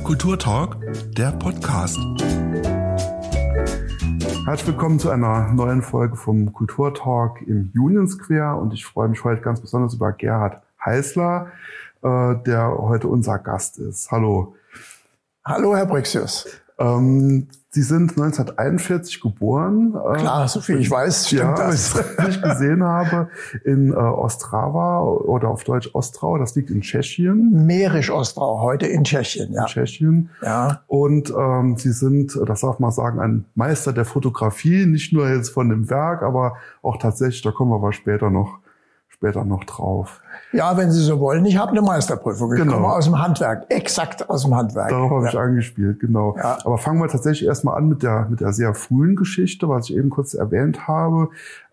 Kulturtalk, der Podcast. Herzlich willkommen zu einer neuen Folge vom Kulturtalk im Union Square und ich freue mich heute ganz besonders über Gerhard Heißler, äh, der heute unser Gast ist. Hallo. Hallo, Herr Brixius. Ähm, Sie sind 1941 geboren. Äh, Klar, so viel ich weiß, stimmt ja, das. Was ich gesehen habe, in äh, Ostrava oder auf Deutsch Ostrau, das liegt in Tschechien. Mährisch-Ostrau, heute in Tschechien, ja. In Tschechien. Ja. Und ähm, Sie sind, das darf man sagen, ein Meister der Fotografie, nicht nur jetzt von dem Werk, aber auch tatsächlich, da kommen wir aber später noch, später noch drauf. Ja, wenn Sie so wollen. Ich habe eine Meisterprüfung. Ich genau. komme aus dem Handwerk, exakt aus dem Handwerk. Darauf habe ja. ich angespielt, genau. Ja. Aber fangen wir tatsächlich erstmal an mit der, mit der sehr frühen Geschichte, was ich eben kurz erwähnt habe.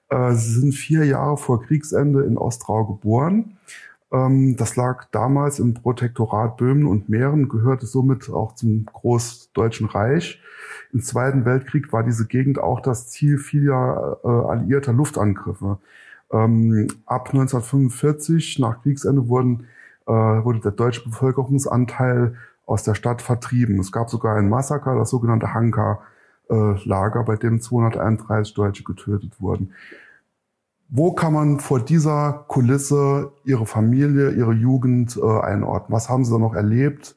Äh, Sie sind vier Jahre vor Kriegsende in Ostrau geboren. Ähm, das lag damals im Protektorat Böhmen und Mähren, gehörte somit auch zum Großdeutschen Reich. Im Zweiten Weltkrieg war diese Gegend auch das Ziel vieler äh, alliierter Luftangriffe. Ähm, ab 1945, nach Kriegsende, wurden, äh, wurde der deutsche Bevölkerungsanteil aus der Stadt vertrieben. Es gab sogar ein Massaker, das sogenannte Hanka-Lager, bei dem 231 Deutsche getötet wurden. Wo kann man vor dieser Kulisse Ihre Familie, Ihre Jugend äh, einordnen? Was haben Sie da noch erlebt?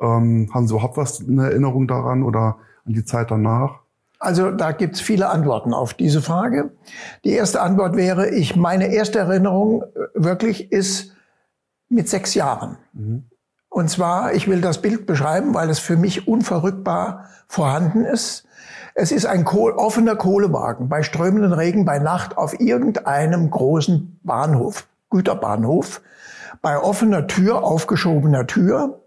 Ähm, haben Sie überhaupt was in Erinnerung daran oder an die Zeit danach? Also da gibt's viele Antworten auf diese Frage. Die erste Antwort wäre, ich meine erste Erinnerung äh, wirklich ist mit sechs Jahren. Mhm. Und zwar, ich will das Bild beschreiben, weil es für mich unverrückbar vorhanden ist. Es ist ein Kohl, offener Kohlewagen bei strömenden Regen bei Nacht auf irgendeinem großen Bahnhof, Güterbahnhof, bei offener Tür, aufgeschobener Tür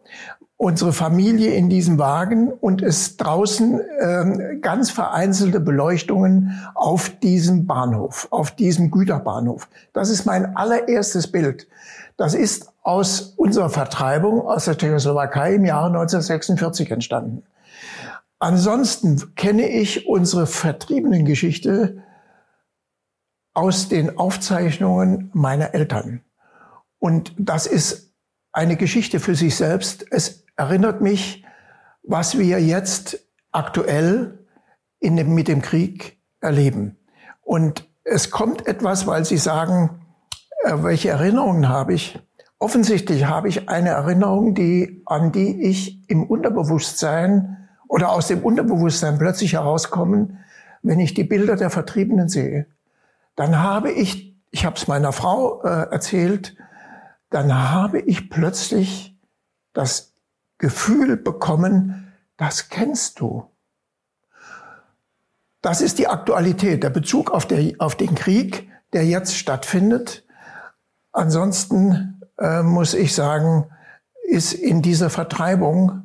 unsere Familie in diesem Wagen und es draußen ähm, ganz vereinzelte Beleuchtungen auf diesem Bahnhof, auf diesem Güterbahnhof. Das ist mein allererstes Bild. Das ist aus unserer Vertreibung aus der Tschechoslowakei im Jahre 1946 entstanden. Ansonsten kenne ich unsere vertriebenen Geschichte aus den Aufzeichnungen meiner Eltern. Und das ist eine Geschichte für sich selbst. Es erinnert mich, was wir jetzt aktuell dem, mit dem Krieg erleben. Und es kommt etwas, weil Sie sagen, äh, welche Erinnerungen habe ich? Offensichtlich habe ich eine Erinnerung, die, an die ich im Unterbewusstsein oder aus dem Unterbewusstsein plötzlich herauskommen, wenn ich die Bilder der Vertriebenen sehe. Dann habe ich, ich habe es meiner Frau äh, erzählt, dann habe ich plötzlich das Gefühl bekommen, das kennst du. Das ist die Aktualität, der Bezug auf, der, auf den Krieg, der jetzt stattfindet. Ansonsten äh, muss ich sagen, ist in dieser Vertreibung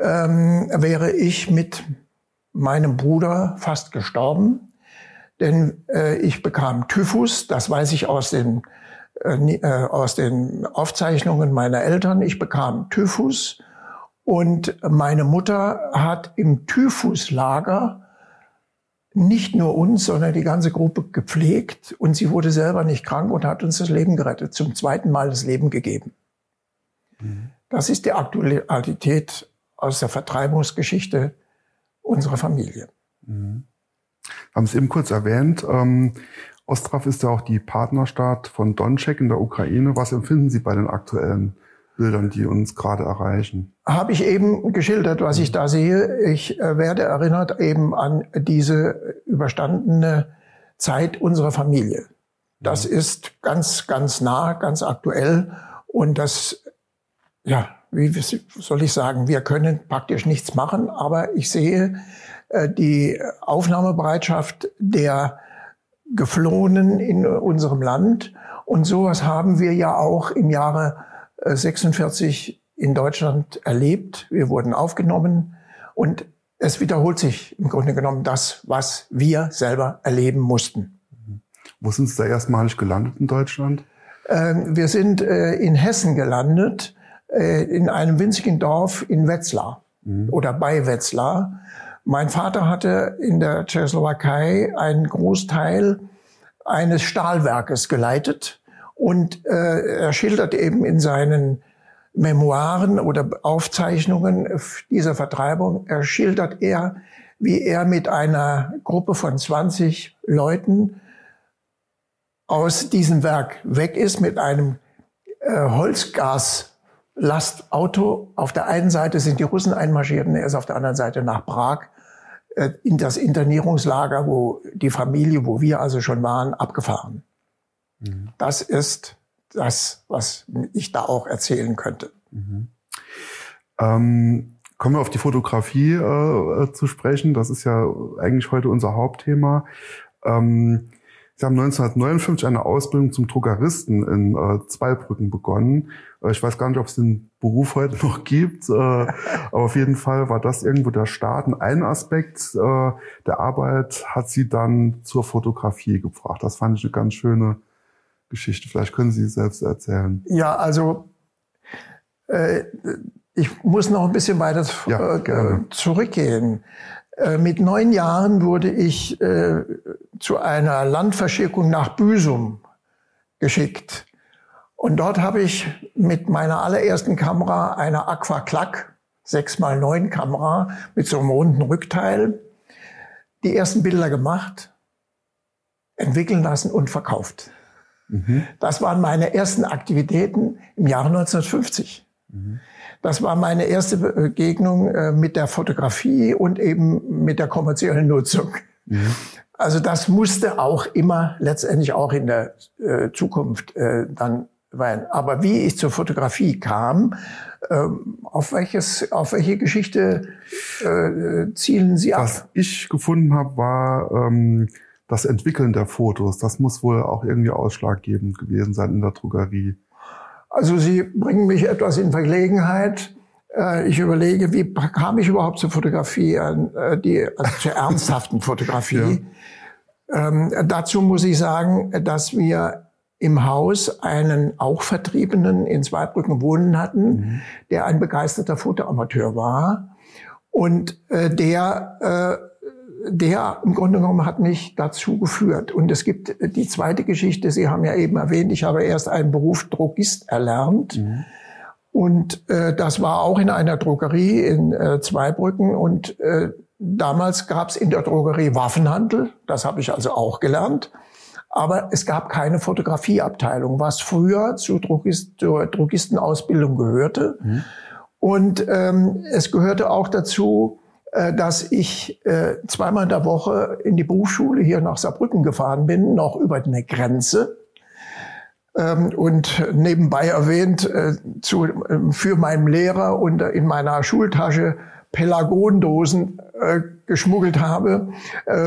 ähm, wäre ich mit meinem Bruder fast gestorben, denn äh, ich bekam Typhus, das weiß ich aus den aus den Aufzeichnungen meiner Eltern. Ich bekam Typhus und meine Mutter hat im Typhuslager nicht nur uns, sondern die ganze Gruppe gepflegt und sie wurde selber nicht krank und hat uns das Leben gerettet, zum zweiten Mal das Leben gegeben. Mhm. Das ist die Aktualität aus der Vertreibungsgeschichte unserer Familie. Mhm. Haben Sie eben kurz erwähnt. Ähm, Ostrov ist ja auch die Partnerstadt von Donetsk in der Ukraine. Was empfinden Sie bei den aktuellen Bildern, die uns gerade erreichen? Habe ich eben geschildert, was ich da sehe. Ich äh, werde erinnert eben an diese überstandene Zeit unserer Familie. Das ist ganz, ganz nah, ganz aktuell. Und das, ja, wie soll ich sagen, wir können praktisch nichts machen, aber ich sehe äh, die Aufnahmebereitschaft der Geflohenen in unserem Land. Und sowas haben wir ja auch im Jahre 46 äh, in Deutschland erlebt. Wir wurden aufgenommen und es wiederholt sich im Grunde genommen das, was wir selber erleben mussten. Wo sind Sie da erstmalig gelandet in Deutschland? Ähm, wir sind äh, in Hessen gelandet, äh, in einem winzigen Dorf in Wetzlar mhm. oder bei Wetzlar. Mein Vater hatte in der Tschechoslowakei einen Großteil eines Stahlwerkes geleitet und äh, er schildert eben in seinen Memoiren oder Aufzeichnungen dieser Vertreibung schildert er, wie er mit einer Gruppe von 20 Leuten aus diesem Werk weg ist mit einem äh, Holzgaslastauto. Auf der einen Seite sind die Russen einmarschiert und er ist auf der anderen Seite nach Prag in das Internierungslager, wo die Familie, wo wir also schon waren, abgefahren. Mhm. Das ist das, was ich da auch erzählen könnte. Mhm. Ähm, kommen wir auf die Fotografie äh, zu sprechen. Das ist ja eigentlich heute unser Hauptthema. Ähm, Sie haben 1959 eine Ausbildung zum Druckeristen in äh, Zweibrücken begonnen. Äh, ich weiß gar nicht, ob es den Beruf heute noch gibt, äh, aber auf jeden Fall war das irgendwo der Start. Und ein Aspekt äh, der Arbeit hat Sie dann zur Fotografie gebracht. Das fand ich eine ganz schöne Geschichte. Vielleicht können Sie selbst erzählen. Ja, also äh, ich muss noch ein bisschen weiter ja, äh, zurückgehen. Äh, mit neun Jahren wurde ich zu einer Landverschickung nach Büsum geschickt. Und dort habe ich mit meiner allerersten Kamera, einer Aqua Clack 6x9 Kamera mit so einem runden Rückteil, die ersten Bilder gemacht, entwickeln lassen und verkauft. Mhm. Das waren meine ersten Aktivitäten im Jahre 1950. Mhm. Das war meine erste Begegnung äh, mit der Fotografie und eben mit der kommerziellen Nutzung. Mhm. Also das musste auch immer letztendlich auch in der äh, Zukunft äh, dann sein. Aber wie ich zur Fotografie kam, ähm, auf welches, auf welche Geschichte äh, zielen Sie ab? Was ich gefunden habe, war ähm, das Entwickeln der Fotos. Das muss wohl auch irgendwie ausschlaggebend gewesen sein in der Drogerie. Also Sie bringen mich etwas in Verlegenheit. Äh, ich überlege, wie kam ich überhaupt zur Fotografie, äh, die, also zur ernsthaften Fotografie. Ja. Ähm, dazu muss ich sagen, dass wir im Haus einen auch Vertriebenen in Zweibrücken wohnen hatten, mhm. der ein begeisterter Fotoamateur war und äh, der äh, der im Grunde genommen hat mich dazu geführt. Und es gibt die zweite Geschichte, Sie haben ja eben erwähnt, ich habe erst einen Beruf Drogist erlernt. Mhm. Und äh, das war auch in einer Drogerie in äh, Zweibrücken. Und äh, damals gab es in der Drogerie Waffenhandel. Das habe ich also auch gelernt. Aber es gab keine Fotografieabteilung, was früher zu Drogist, zur Drogistenausbildung gehörte. Mhm. Und ähm, es gehörte auch dazu, äh, dass ich äh, zweimal in der Woche in die Berufsschule hier nach Saarbrücken gefahren bin, noch über eine Grenze. Ähm, und nebenbei erwähnt, äh, zu, für meinen Lehrer und in meiner Schultasche Pelagondosen geschmuggelt habe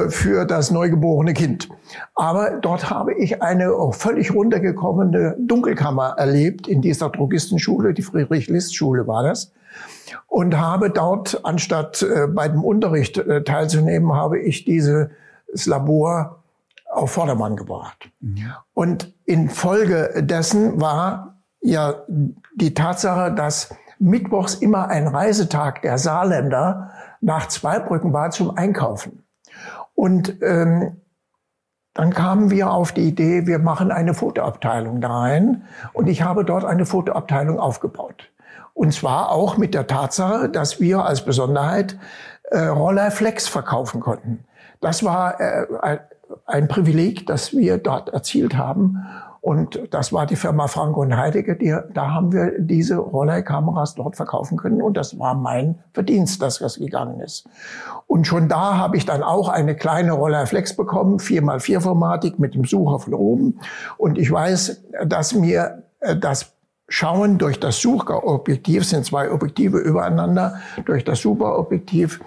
für das neugeborene Kind. Aber dort habe ich eine völlig runtergekommene Dunkelkammer erlebt in dieser Drogistenschule, die Friedrich-List-Schule war das und habe dort, anstatt äh, bei dem Unterricht äh, teilzunehmen, habe ich dieses Labor auf Vordermann gebracht. Mhm. Und Folge dessen war ja die Tatsache, dass Mittwochs immer ein Reisetag der Saarländer nach Zweibrücken war zum Einkaufen. Und ähm, dann kamen wir auf die Idee, wir machen eine Fotoabteilung da rein. Und ich habe dort eine Fotoabteilung aufgebaut. Und zwar auch mit der Tatsache, dass wir als Besonderheit äh, Roller Flex verkaufen konnten. Das war äh, ein Privileg, das wir dort erzielt haben. Und das war die Firma Franco und Heidegger. Die, da haben wir diese Rollerkameras dort verkaufen können. Und das war mein Verdienst, dass das gegangen ist. Und schon da habe ich dann auch eine kleine Rollerflex bekommen, 4x4 Formatik mit dem Sucher von oben. Und ich weiß, dass mir äh, das schauen durch das Sucherobjektiv, sind zwei Objektive übereinander, durch das Superobjektiv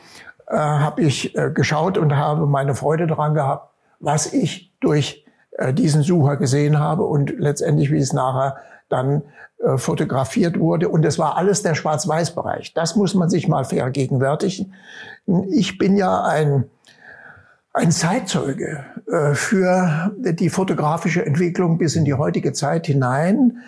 äh, habe ich äh, geschaut und habe meine Freude daran gehabt, was ich durch äh, diesen Sucher gesehen habe und letztendlich, wie es nachher dann äh, fotografiert wurde. Und es war alles der Schwarz-Weiß-Bereich. Das muss man sich mal vergegenwärtigen. Ich bin ja ein ein Zeitzeuge äh, für die fotografische Entwicklung bis in die heutige Zeit hinein.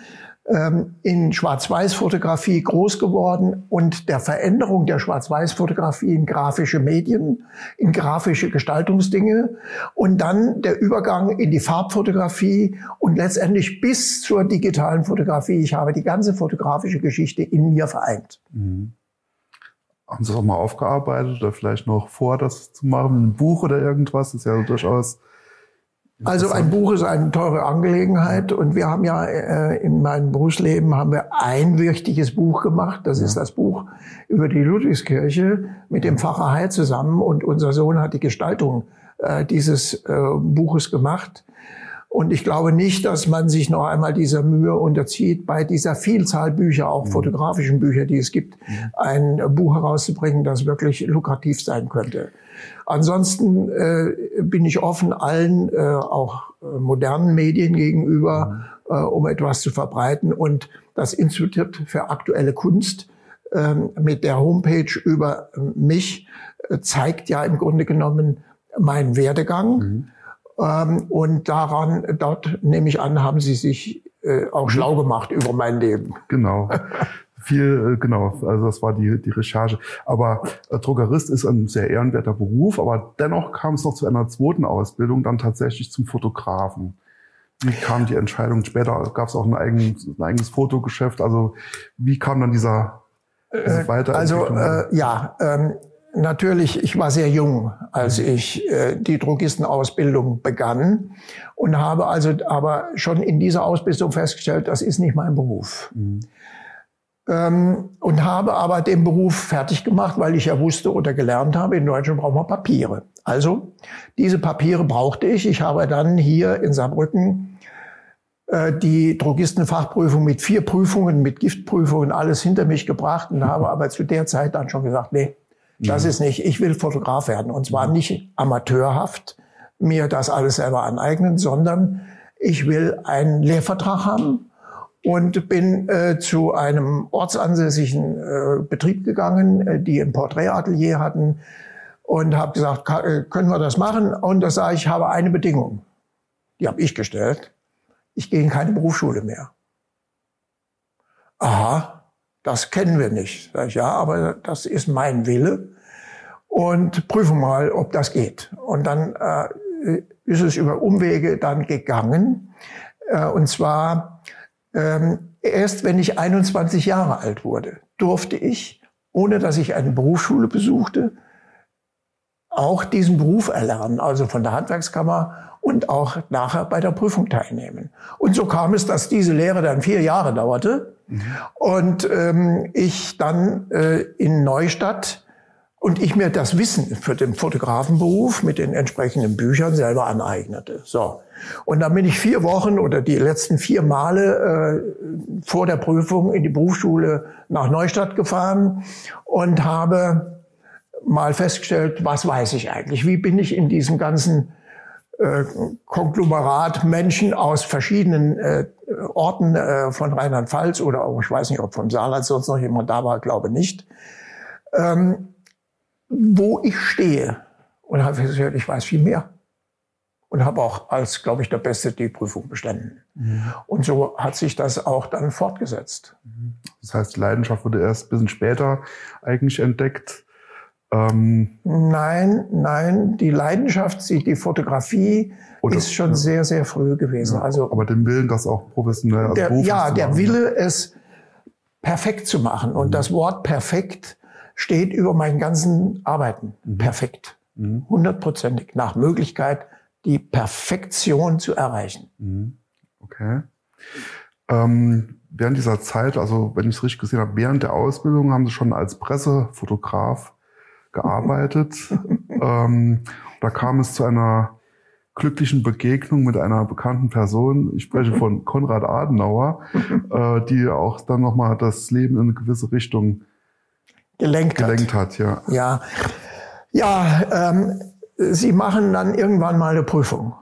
Ähm, in Schwarz-Weiß-Fotografie groß geworden und der Veränderung der Schwarz-Weiß-Fotografie in grafische Medien, in grafische Gestaltungsdinge und dann der Übergang in die Farbfotografie und letztendlich bis zur digitalen Fotografie. Ich habe die ganze fotografische Geschichte in mir vereint. Mhm. Haben Sie das auch mal aufgearbeitet oder vielleicht noch vor, das zu machen? Ein Buch oder irgendwas? Das ist ja durchaus also ein Buch ist eine teure Angelegenheit und wir haben ja äh, in meinem Berufsleben haben wir ein wichtiges Buch gemacht. Das ja. ist das Buch über die Ludwigskirche mit dem Pfarrer Heil zusammen und unser Sohn hat die Gestaltung äh, dieses äh, Buches gemacht. Und ich glaube nicht, dass man sich noch einmal dieser Mühe unterzieht, bei dieser Vielzahl Bücher, auch mhm. fotografischen Bücher, die es gibt, ein Buch herauszubringen, das wirklich lukrativ sein könnte. Ansonsten äh, bin ich offen allen, äh, auch äh, modernen Medien gegenüber, mhm. äh, um etwas zu verbreiten. Und das Institut für aktuelle Kunst äh, mit der Homepage über mich äh, zeigt ja im Grunde genommen meinen Werdegang. Mhm ähm, und daran, dort nehme ich an, haben Sie sich äh, auch schlau gemacht über mein Leben. Genau. Viel, äh, genau, also das war die, die Recherche. Aber äh, Drogerist ist ein sehr ehrenwerter Beruf, aber dennoch kam es noch zu einer zweiten Ausbildung, dann tatsächlich zum Fotografen. Wie kam die Entscheidung? Später gab es auch ein eigenes, ein eigenes Fotogeschäft. Also wie kam dann dieser diese äh, Also äh, ja, ähm, Natürlich, ich war sehr jung, als mhm. ich äh, die Drogistenausbildung begann und habe also aber schon in dieser Ausbildung festgestellt, das ist nicht mein Beruf. Mhm. Ähm, und habe aber den Beruf fertig gemacht, weil ich ja wusste oder gelernt habe, in Deutschland brauchen wir Papiere. Also diese Papiere brauchte ich. Ich habe dann hier in Saarbrücken äh, die Drogistenfachprüfung mit vier Prüfungen, mit Giftprüfungen, alles hinter mich gebracht und habe aber zu der Zeit dann schon gesagt, nee, das mhm. ist nicht, ich will Fotograf werden. Und zwar mhm. nicht amateurhaft mir das alles selber aneignen, sondern ich will einen Lehrvertrag haben und bin äh, zu einem ortsansässigen äh, Betrieb gegangen, äh, die ein Porträtatelier hatten und habe gesagt, äh, können wir das machen? Und da sage ich, habe eine Bedingung. Die habe ich gestellt. Ich gehe in keine Berufsschule mehr. Aha, das kennen wir nicht. Sag ich, ja, aber das ist mein Wille. Und prüfen mal, ob das geht. Und dann äh, ist es über Umwege dann gegangen. Äh, und zwar ähm, erst, wenn ich 21 Jahre alt wurde, durfte ich, ohne dass ich eine Berufsschule besuchte, auch diesen Beruf erlernen, also von der Handwerkskammer und auch nachher bei der Prüfung teilnehmen. Und so kam es, dass diese Lehre dann vier Jahre dauerte und ähm, ich dann äh, in Neustadt und ich mir das Wissen für den Fotografenberuf mit den entsprechenden Büchern selber aneignete. So. Und dann bin ich vier Wochen oder die letzten vier Male äh, vor der Prüfung in die Berufsschule nach Neustadt gefahren und habe mal festgestellt, was weiß ich eigentlich? Wie bin ich in diesem ganzen äh, Konglomerat Menschen aus verschiedenen äh, Orten äh, von Rheinland-Pfalz oder auch, ich weiß nicht, ob vom Saarland sonst noch jemand da war, glaube nicht, ähm, wo ich stehe. Und habe gesagt, ich weiß viel mehr. Und habe auch als, glaube ich, der Beste die Prüfung bestanden. Mhm. Und so hat sich das auch dann fortgesetzt. Das heißt, die Leidenschaft wurde erst ein bisschen später eigentlich entdeckt. Ähm nein, nein, die Leidenschaft, die Fotografie Oder, ist schon ja. sehr, sehr früh gewesen. Ja, also, aber den Willen, das auch professionell als der, Ja, der. Wille, es perfekt zu machen. Und mhm. das Wort perfekt steht über meinen ganzen Arbeiten. Mhm. Perfekt. Mhm. Hundertprozentig. Nach Möglichkeit, die Perfektion zu erreichen. Mhm. Okay. Ähm, während dieser Zeit, also wenn ich es richtig gesehen habe, während der Ausbildung haben Sie schon als Pressefotograf gearbeitet. ähm, da kam es zu einer glücklichen Begegnung mit einer bekannten Person. Ich spreche von Konrad Adenauer, äh, die auch dann nochmal das Leben in eine gewisse Richtung gelenkt, gelenkt hat. hat. ja. Ja, ja ähm, sie machen dann irgendwann mal eine Prüfung.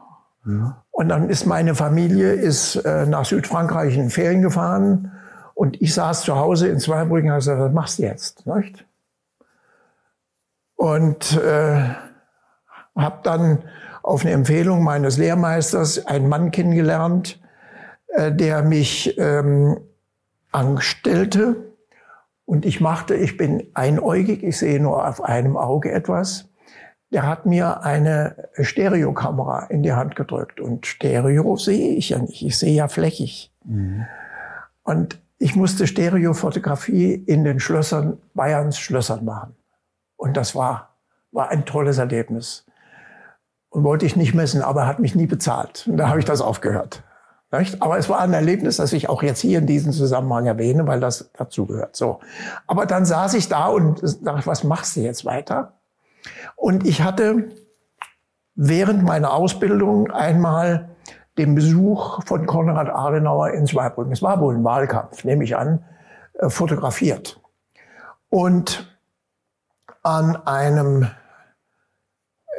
Ja. Und dann ist meine Familie ist äh, nach Südfrankreich in Ferien gefahren und ich saß zu Hause in Zweibrücken und habe gesagt, was machst du jetzt? Nicht? Und äh, habe dann auf eine Empfehlung meines Lehrmeisters einen Mann kennengelernt, äh, der mich ähm, Angestellte und ich machte, ich bin einäugig, ich sehe nur auf einem Auge etwas. Der hat mir eine Stereokamera in die Hand gedrückt und Stereo sehe ich ja nicht, ich sehe ja flächig. Mhm. Und ich musste Stereofotografie in den Schlössern, Bayerns Schlössern machen. Und das war, war ein tolles Erlebnis. Und wollte ich nicht messen, aber er hat mich nie bezahlt. Und da habe ich das aufgehört. Nicht? Aber es war ein Erlebnis, das ich auch jetzt hier in diesem Zusammenhang erwähne, weil das dazugehört. So. Aber dann saß ich da und dachte, was machst du jetzt weiter? Und ich hatte während meiner Ausbildung einmal den Besuch von Konrad Adenauer in Zweibrücken. Es war wohl ein Wahlkampf, nehme ich an, äh, fotografiert. Und an einem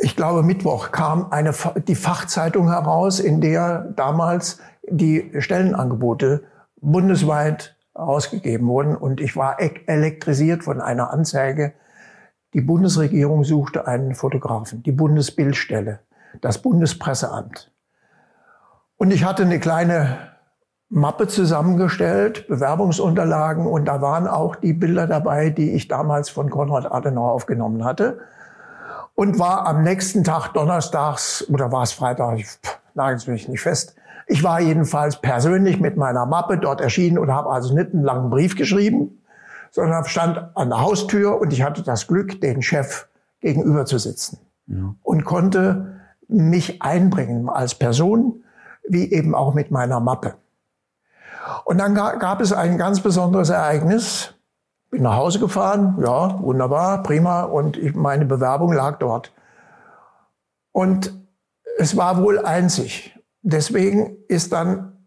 ich glaube, Mittwoch kam eine, die Fachzeitung heraus, in der damals die Stellenangebote bundesweit ausgegeben wurden. Und ich war elektrisiert von einer Anzeige. Die Bundesregierung suchte einen Fotografen, die Bundesbildstelle, das Bundespresseamt. Und ich hatte eine kleine Mappe zusammengestellt, Bewerbungsunterlagen, und da waren auch die Bilder dabei, die ich damals von Konrad Adenauer aufgenommen hatte und war am nächsten Tag donnerstags oder war es Freitag, ich nagel mich nicht fest. Ich war jedenfalls persönlich mit meiner Mappe dort erschienen und habe also nicht einen langen Brief geschrieben, sondern stand an der Haustür und ich hatte das Glück, den Chef gegenüber zu sitzen ja. und konnte mich einbringen als Person, wie eben auch mit meiner Mappe. Und dann gab es ein ganz besonderes Ereignis. Bin nach Hause gefahren, ja, wunderbar, prima. Und ich, meine Bewerbung lag dort. Und es war wohl einzig. Deswegen ist dann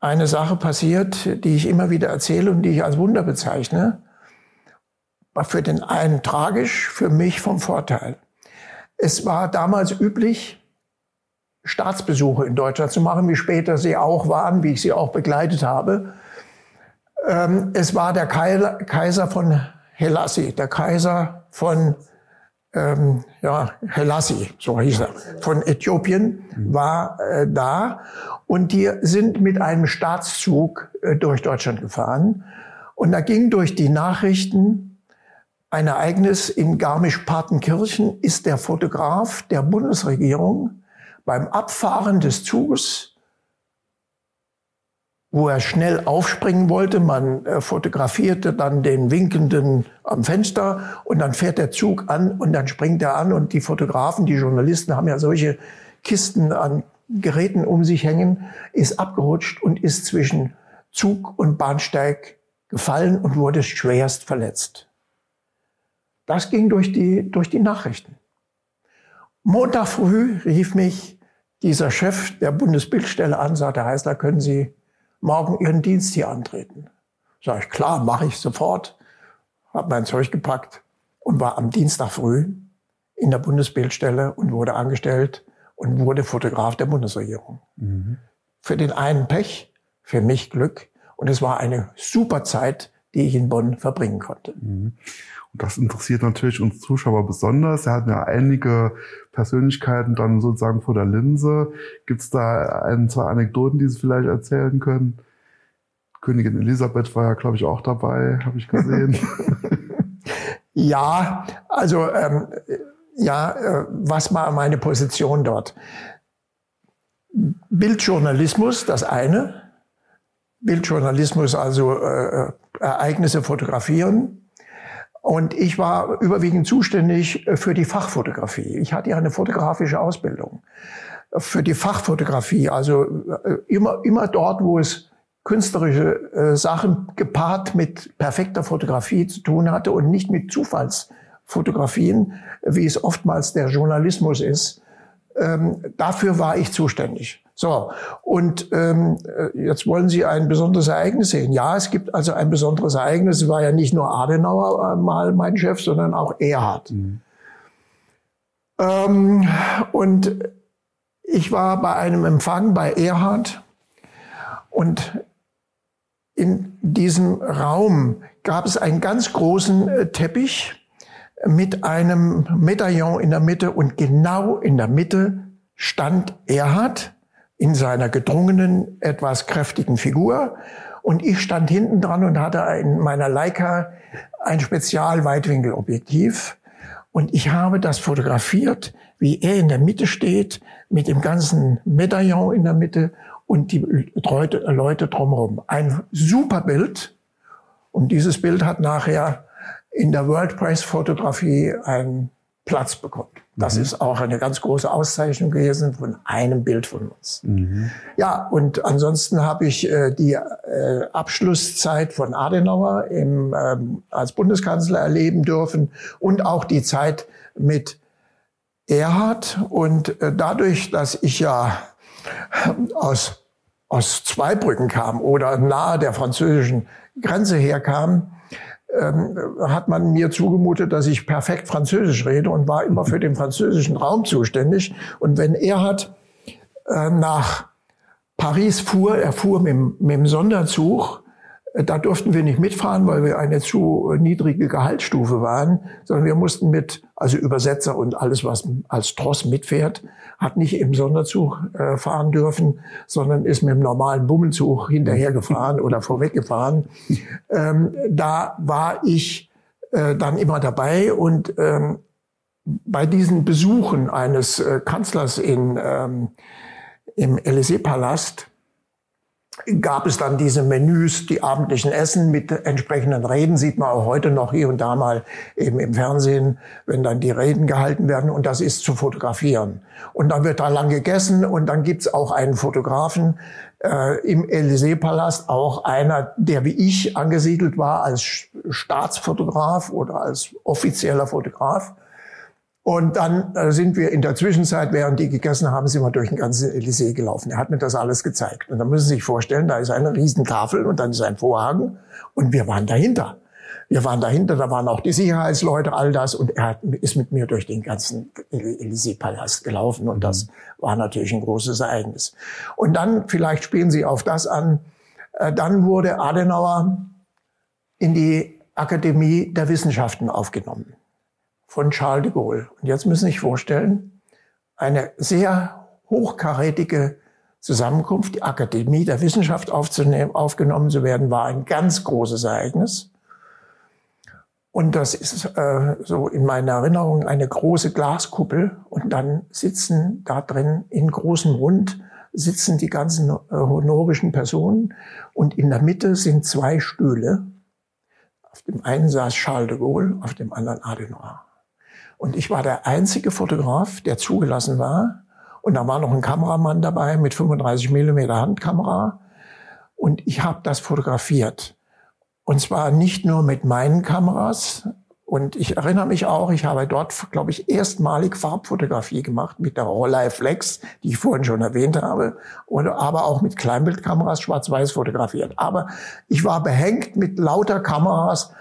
eine Sache passiert, die ich immer wieder erzähle und die ich als Wunder bezeichne. War für den einen tragisch, für mich vom Vorteil. Es war damals üblich, Staatsbesuche in Deutschland zu machen, wie später sie auch waren, wie ich sie auch begleitet habe. Ähm, es war der Kaiser von Helassi, der Kaiser von ähm, ja, Helassi, so hieß er, von Äthiopien, war äh, da. Und die sind mit einem Staatszug äh, durch Deutschland gefahren. Und da ging durch die Nachrichten ein Ereignis in Garmisch-Partenkirchen, ist der Fotograf der Bundesregierung beim Abfahren des Zuges wo er schnell aufspringen wollte. Man äh, fotografierte dann den Winkenden am Fenster und dann fährt der Zug an und dann springt er an und die Fotografen, die Journalisten haben ja solche Kisten an Geräten um sich hängen, ist abgerutscht und ist zwischen Zug und Bahnsteig gefallen und wurde schwerst verletzt. Das ging durch die, durch die Nachrichten. Montag früh rief mich dieser Chef der Bundesbildstelle an, sagte, Heißler, können Sie morgen Ihren Dienst hier antreten? Sag ich, klar, mache ich sofort. Hab mein Zeug gepackt und war am Dienstag früh in der Bundesbildstelle und wurde angestellt und wurde Fotograf der Bundesregierung. Mhm. Für den einen Pech, für mich Glück. Und es war eine super Zeit, die ich in Bonn verbringen konnte. Mhm. Und das interessiert natürlich uns Zuschauer besonders. Er hat ja einige Persönlichkeiten dann sozusagen vor der Linse. Gibt es da ein, zwei Anekdoten, die Sie vielleicht erzählen können? Königin Elisabeth war ja, glaube ich, auch dabei, habe ich gesehen. ja, also ähm, ja, äh, was war meine Position dort? Bildjournalismus, das eine. Bildjournalismus, also äh, äh Ereignisse fotografieren, und ich war überwiegend zuständig äh, für die Fachfotografie. Ich hatte ja eine fotografische Ausbildung. Für die Fachfotografie, also äh, immer, immer dort, wo es künstlerische äh, Sachen gepaart mit perfekter Fotografie zu tun hatte und nicht mit Zufallsfotografien, wie es oftmals der Journalismus ist. Ähm, dafür war ich zuständig. So, und ähm, äh, jetzt wollen Sie ein besonderes Ereignis sehen. Ja, es gibt also ein besonderes Ereignis. Es war ja nicht nur Adenauer äh, mal mein Chef, sondern auch Erhard. Mhm. Ähm, und ich war bei einem Empfang bei Erhard und in diesem Raum gab es einen ganz großen äh, Teppich mit einem Medaillon in der Mitte und genau in der Mitte stand Erhard in seiner gedrungenen, etwas kräftigen Figur Und ich stand hinten dran und hatte in meiner Leica ein Spezial-Weitwinkelobjektiv. Und ich habe das fotografiert, wie er in der Mitte steht, mit dem ganzen Medaillon in der Mitte und die Leute, Leute drumherum. Ein super Bild. Und dieses Bild hat nachher in der World Press Fotografie einen Platz bekommen. Das mhm. ist auch eine ganz große Auszeichnung gewesen von einem Bild von uns. Mhm. Ja, und ansonsten habe ich äh, die äh, Abschlusszeit von Adenauer im, ähm, als Bundeskanzler erleben dürfen und auch die Zeit mit Erhard. Und äh, dadurch, dass ich ja aus, aus Zweibrücken kam oder nahe der französischen Grenze herkam, ähm, hat man mir zugemutet, dass ich perfekt Französisch rede und war immer für den französischen Raum zuständig. Und wenn er hat äh, nach Paris fuhr, er fuhr mit, mit dem Sonderzug, da durften wir nicht mitfahren, weil wir eine zu niedrige Gehaltsstufe waren, sondern wir mussten mit, also Übersetzer und alles, was als Tross mitfährt, hat nicht im Sonderzug äh, fahren dürfen, sondern ist mit dem normalen Bummelzug hinterhergefahren oder vorweggefahren. Ähm, da war ich äh, dann immer dabei und ähm, bei diesen Besuchen eines äh, Kanzlers in, ähm, im Élysée-Palast gab es dann diese Menüs, die abendlichen Essen mit entsprechenden Reden, sieht man auch heute noch hier und da mal eben im Fernsehen, wenn dann die Reden gehalten werden und das ist zu fotografieren. Und dann wird da lang gegessen und dann gibt's auch einen Fotografen äh, im Élysée-Palast, auch einer, der wie ich angesiedelt war als Staatsfotograf oder als offizieller Fotograf. Und dann sind wir in der Zwischenzeit, während die gegessen haben, sind wir durch den ganzen Elysée gelaufen. Er hat mir das alles gezeigt. Und dann müssen Sie sich vorstellen, da ist eine Riesentafel und dann ist ein Vorhang und wir waren dahinter. Wir waren dahinter, da waren auch die Sicherheitsleute, all das. Und er ist mit mir durch den ganzen Élysée-Palast gelaufen. Und das war natürlich ein großes Ereignis. Und dann, vielleicht spielen Sie auf das an, äh, dann wurde Adenauer in die Akademie der Wissenschaften aufgenommen von Charles de Gaulle. Und jetzt müssen Sie sich vorstellen, eine sehr hochkarätige Zusammenkunft, die Akademie der Wissenschaft aufzunehmen, aufgenommen zu werden, war ein ganz großes Ereignis. Und das ist äh, so in meiner Erinnerung eine große Glaskuppel. Und dann sitzen da drin in großem Rund sitzen die ganzen äh, honorischen Personen. Und in der Mitte sind zwei Stühle. Auf dem einen saß Charles de Gaulle, auf dem anderen Adenauer. Und ich war der einzige Fotograf, der zugelassen war. Und da war noch ein Kameramann dabei mit 35 Millimeter Handkamera. Und ich habe das fotografiert. Und zwar nicht nur mit meinen Kameras. Und ich erinnere mich auch, ich habe dort, glaube ich, erstmalig Farbfotografie gemacht mit der Rolleiflex, die ich vorhin schon erwähnt habe, oder aber auch mit Kleinbildkameras schwarz-weiß fotografiert. Aber ich war behängt mit lauter Kameras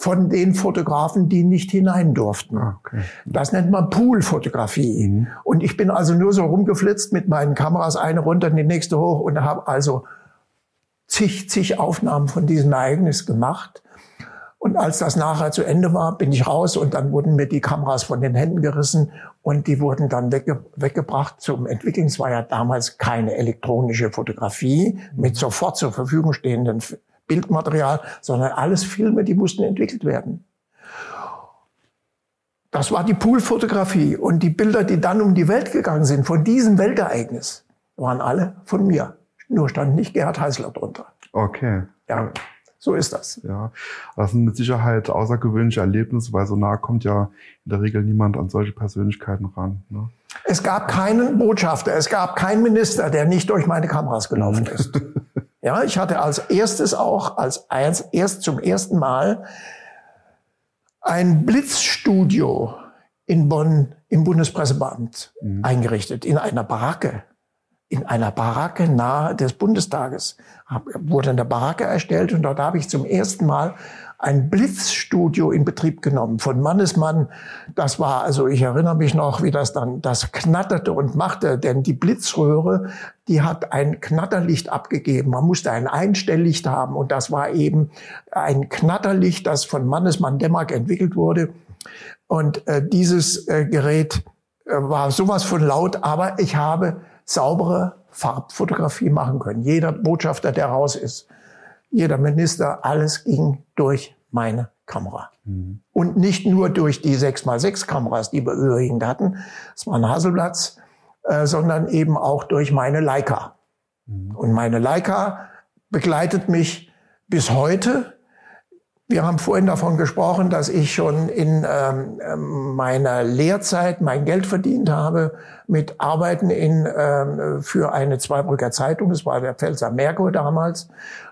von den Fotografen, die nicht hinein durften. Ah, okay. Das nennt man Poolfotografie. Mhm. Und ich bin also nur so rumgeflitzt mit meinen Kameras, eine runter, die nächste hoch und habe also zig, zig Aufnahmen von diesem Ereignis gemacht. Und als das nachher zu Ende war, bin ich raus und dann wurden mir die Kameras von den Händen gerissen und die wurden dann wegge weggebracht zum Entwickeln. Es war ja damals keine elektronische Fotografie mit sofort zur Verfügung stehenden Bildmaterial, sondern alles Filme, die mussten entwickelt werden. Das war die Poolfotografie. Und die Bilder, die dann um die Welt gegangen sind, von diesem Weltereignis, waren alle von mir. Nur stand nicht Gerhard Heißler drunter. Okay. Ja, so ist das. Ja, das sind mit Sicherheit außergewöhnliche Erlebnisse, weil so nah kommt ja in der Regel niemand an solche Persönlichkeiten ran. Ne? Es gab keinen Botschafter, es gab keinen Minister, der nicht durch meine Kameras gelaufen ist. Ja, ich hatte als erstes auch, als eins, erst zum ersten Mal ein Blitzstudio in Bonn im Bundespressebeamt mhm. eingerichtet, in einer Baracke. In einer Baracke nahe des Bundestages hab, wurde eine Baracke erstellt und dort habe ich zum ersten Mal ein Blitzstudio in Betrieb genommen von Mannesmann. Das war, also ich erinnere mich noch, wie das dann, das knatterte und machte, denn die Blitzröhre, die hat ein Knatterlicht abgegeben. Man musste ein Einstelllicht haben und das war eben ein Knatterlicht, das von Mannesmann Dämmerk entwickelt wurde. Und äh, dieses äh, Gerät äh, war sowas von laut, aber ich habe saubere Farbfotografie machen können. Jeder Botschafter, der raus ist, jeder Minister, alles ging durch meine Kamera. Mhm. Und nicht nur durch die 6x6 Kameras, die wir überwiegend hatten, das war ein Haselplatz, äh, sondern eben auch durch meine Leica. Mhm. Und meine Leica begleitet mich bis heute. Wir haben vorhin davon gesprochen, dass ich schon in ähm, ähm, meiner Lehrzeit mein Geld verdient habe mit Arbeiten in, ähm, für eine Zweibrücker Zeitung. Das war der Pfälzer Merkur damals.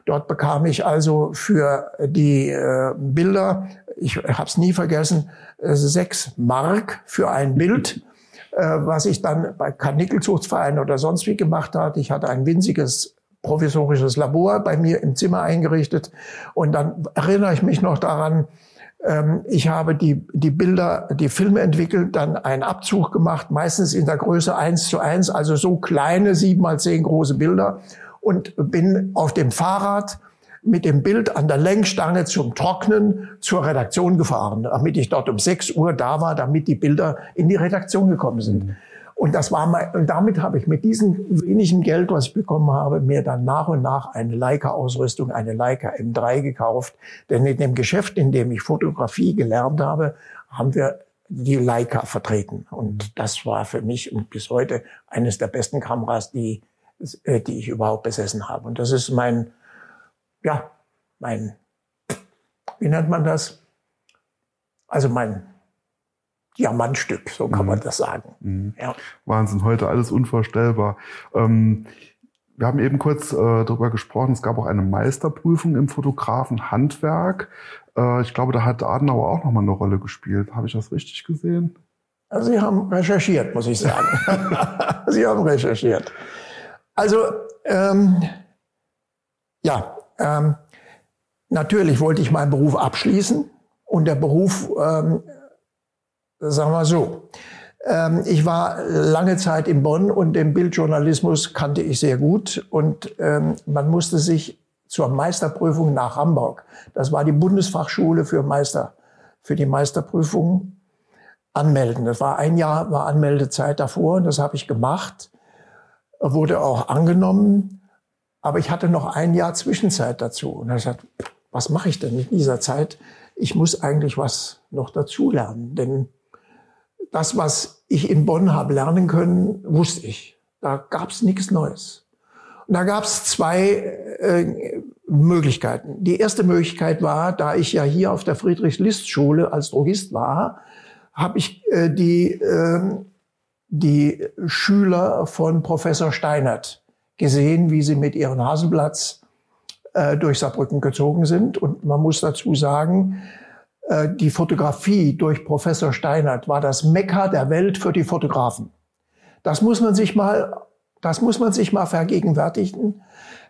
Dort bekam ich also für die äh, Bilder, ich habe es nie vergessen, äh, sechs Mark für ein Bild, äh, was ich dann bei Karnickelzuchtverein oder sonst wie gemacht hatte. Ich hatte ein winziges provisorisches Labor bei mir im Zimmer eingerichtet. Und dann erinnere ich mich noch daran, ähm, ich habe die, die Bilder, die Filme entwickelt, dann einen Abzug gemacht, meistens in der Größe eins zu eins, also so kleine sieben mal zehn große Bilder und bin auf dem Fahrrad mit dem Bild an der Lenkstange zum Trocknen zur Redaktion gefahren, damit ich dort um 6 Uhr da war, damit die Bilder in die Redaktion gekommen sind. Mhm. Und das war mein, und damit habe ich mit diesem wenigen Geld, was ich bekommen habe, mir dann nach und nach eine Leica-Ausrüstung, eine Leica M3 gekauft. Denn in dem Geschäft, in dem ich Fotografie gelernt habe, haben wir die Leica vertreten. Und das war für mich und bis heute eines der besten Kameras, die, äh, die ich überhaupt besessen habe. Und das ist mein, ja, mein, wie nennt man das? Also mein Diamantstück, so kann mhm. man das sagen. Mhm. Ja. Wahnsinn, heute alles unvorstellbar. Ähm, wir haben eben kurz äh, darüber gesprochen, es gab auch eine Meisterprüfung im Fotografenhandwerk. Äh, ich glaube, da hat Adenauer auch nochmal eine Rolle gespielt. Habe ich das richtig gesehen? Also Sie haben recherchiert, muss ich sagen. Sie haben recherchiert. Also, ähm, ja, ähm, natürlich wollte ich meinen Beruf abschließen und der Beruf ähm, Sagen wir so. Ähm, ich war lange Zeit in Bonn und den Bildjournalismus kannte ich sehr gut. Und ähm, man musste sich zur Meisterprüfung nach Hamburg, das war die Bundesfachschule für Meister, für die Meisterprüfung, anmelden. Das war ein Jahr, war Anmeldezeit davor und das habe ich gemacht, wurde auch angenommen. Aber ich hatte noch ein Jahr Zwischenzeit dazu. Und hat gesagt, was mache ich denn in dieser Zeit? Ich muss eigentlich was noch dazulernen, denn das, was ich in Bonn habe lernen können, wusste ich. Da gab es nichts Neues. Und da gab es zwei äh, Möglichkeiten. Die erste Möglichkeit war, da ich ja hier auf der Friedrich-List-Schule als Drogist war, habe ich äh, die, äh, die Schüler von Professor Steinert gesehen, wie sie mit ihren Haselblatts äh, durch Saarbrücken gezogen sind. Und man muss dazu sagen, die Fotografie durch Professor Steinert war das Mekka der Welt für die Fotografen. Das muss man sich mal, das muss man sich mal vergegenwärtigen.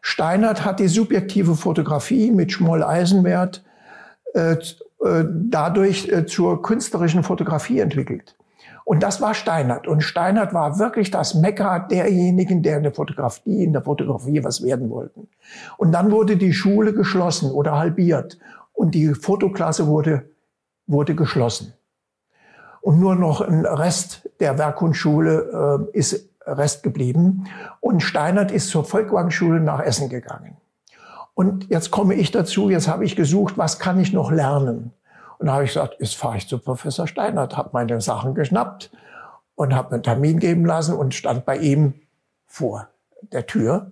Steinert hat die subjektive Fotografie mit Schmoll-Eisenwert äh, äh, dadurch äh, zur künstlerischen Fotografie entwickelt. Und das war Steinert. Und Steinert war wirklich das Mekka derjenigen, der in der Fotografie, in der Fotografie was werden wollten. Und dann wurde die Schule geschlossen oder halbiert und die Fotoklasse wurde, wurde geschlossen. Und nur noch ein Rest der Werkkunstschule äh, ist Rest geblieben. Und Steinert ist zur Volkwangschule nach Essen gegangen. Und jetzt komme ich dazu, jetzt habe ich gesucht, was kann ich noch lernen? Und da habe ich gesagt, jetzt fahre ich zu Professor Steinert, habe meine Sachen geschnappt und habe einen Termin geben lassen und stand bei ihm vor der Tür.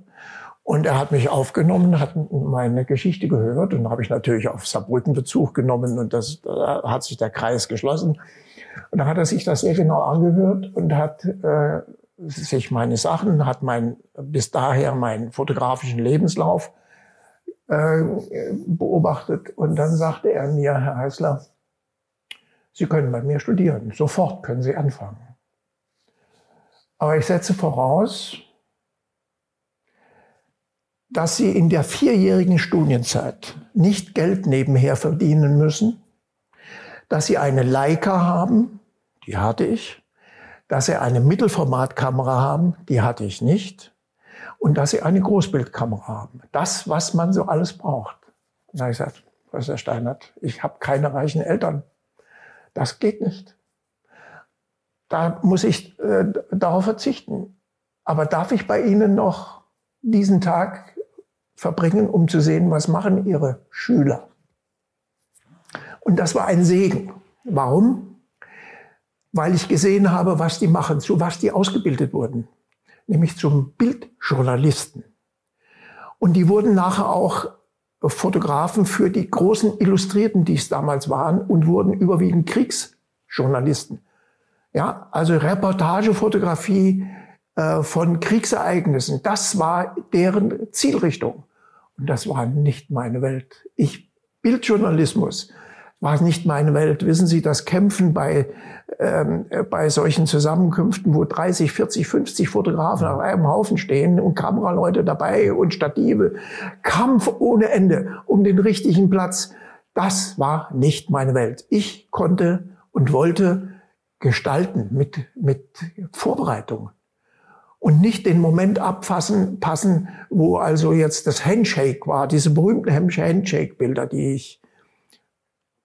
Und er hat mich aufgenommen, hat meine Geschichte gehört und habe ich natürlich auf Saarbrücken Bezug genommen und das da hat sich der Kreis geschlossen. Und dann hat er sich das sehr genau angehört und hat äh, sich meine Sachen, hat mein bis daher meinen fotografischen Lebenslauf äh, beobachtet und dann sagte er mir, Herr Heißler, Sie können bei mir studieren, sofort können Sie anfangen. Aber ich setze voraus, dass sie in der vierjährigen Studienzeit nicht Geld nebenher verdienen müssen, dass sie eine Leica haben, die hatte ich, dass sie eine Mittelformatkamera haben, die hatte ich nicht, und dass sie eine Großbildkamera haben. Das, was man so alles braucht. Da habe ich gesagt, Professor Steinert, ich habe keine reichen Eltern. Das geht nicht. Da muss ich äh, darauf verzichten. Aber darf ich bei Ihnen noch diesen Tag verbringen, um zu sehen, was machen ihre Schüler. Und das war ein Segen. Warum? Weil ich gesehen habe, was die machen, zu was die ausgebildet wurden, nämlich zum Bildjournalisten. Und die wurden nachher auch Fotografen für die großen Illustrierten, die es damals waren, und wurden überwiegend Kriegsjournalisten. Ja, also Reportagefotografie äh, von Kriegsereignissen, das war deren Zielrichtung. Und das war nicht meine Welt. Ich, Bildjournalismus war nicht meine Welt. Wissen Sie, das Kämpfen bei, ähm, bei solchen Zusammenkünften, wo 30, 40, 50 Fotografen auf einem Haufen stehen und Kameraleute dabei und Stative, Kampf ohne Ende um den richtigen Platz, das war nicht meine Welt. Ich konnte und wollte gestalten mit, mit Vorbereitung und nicht den Moment abfassen, passen, wo also jetzt das Handshake war, diese berühmten Handshake-Bilder, die ich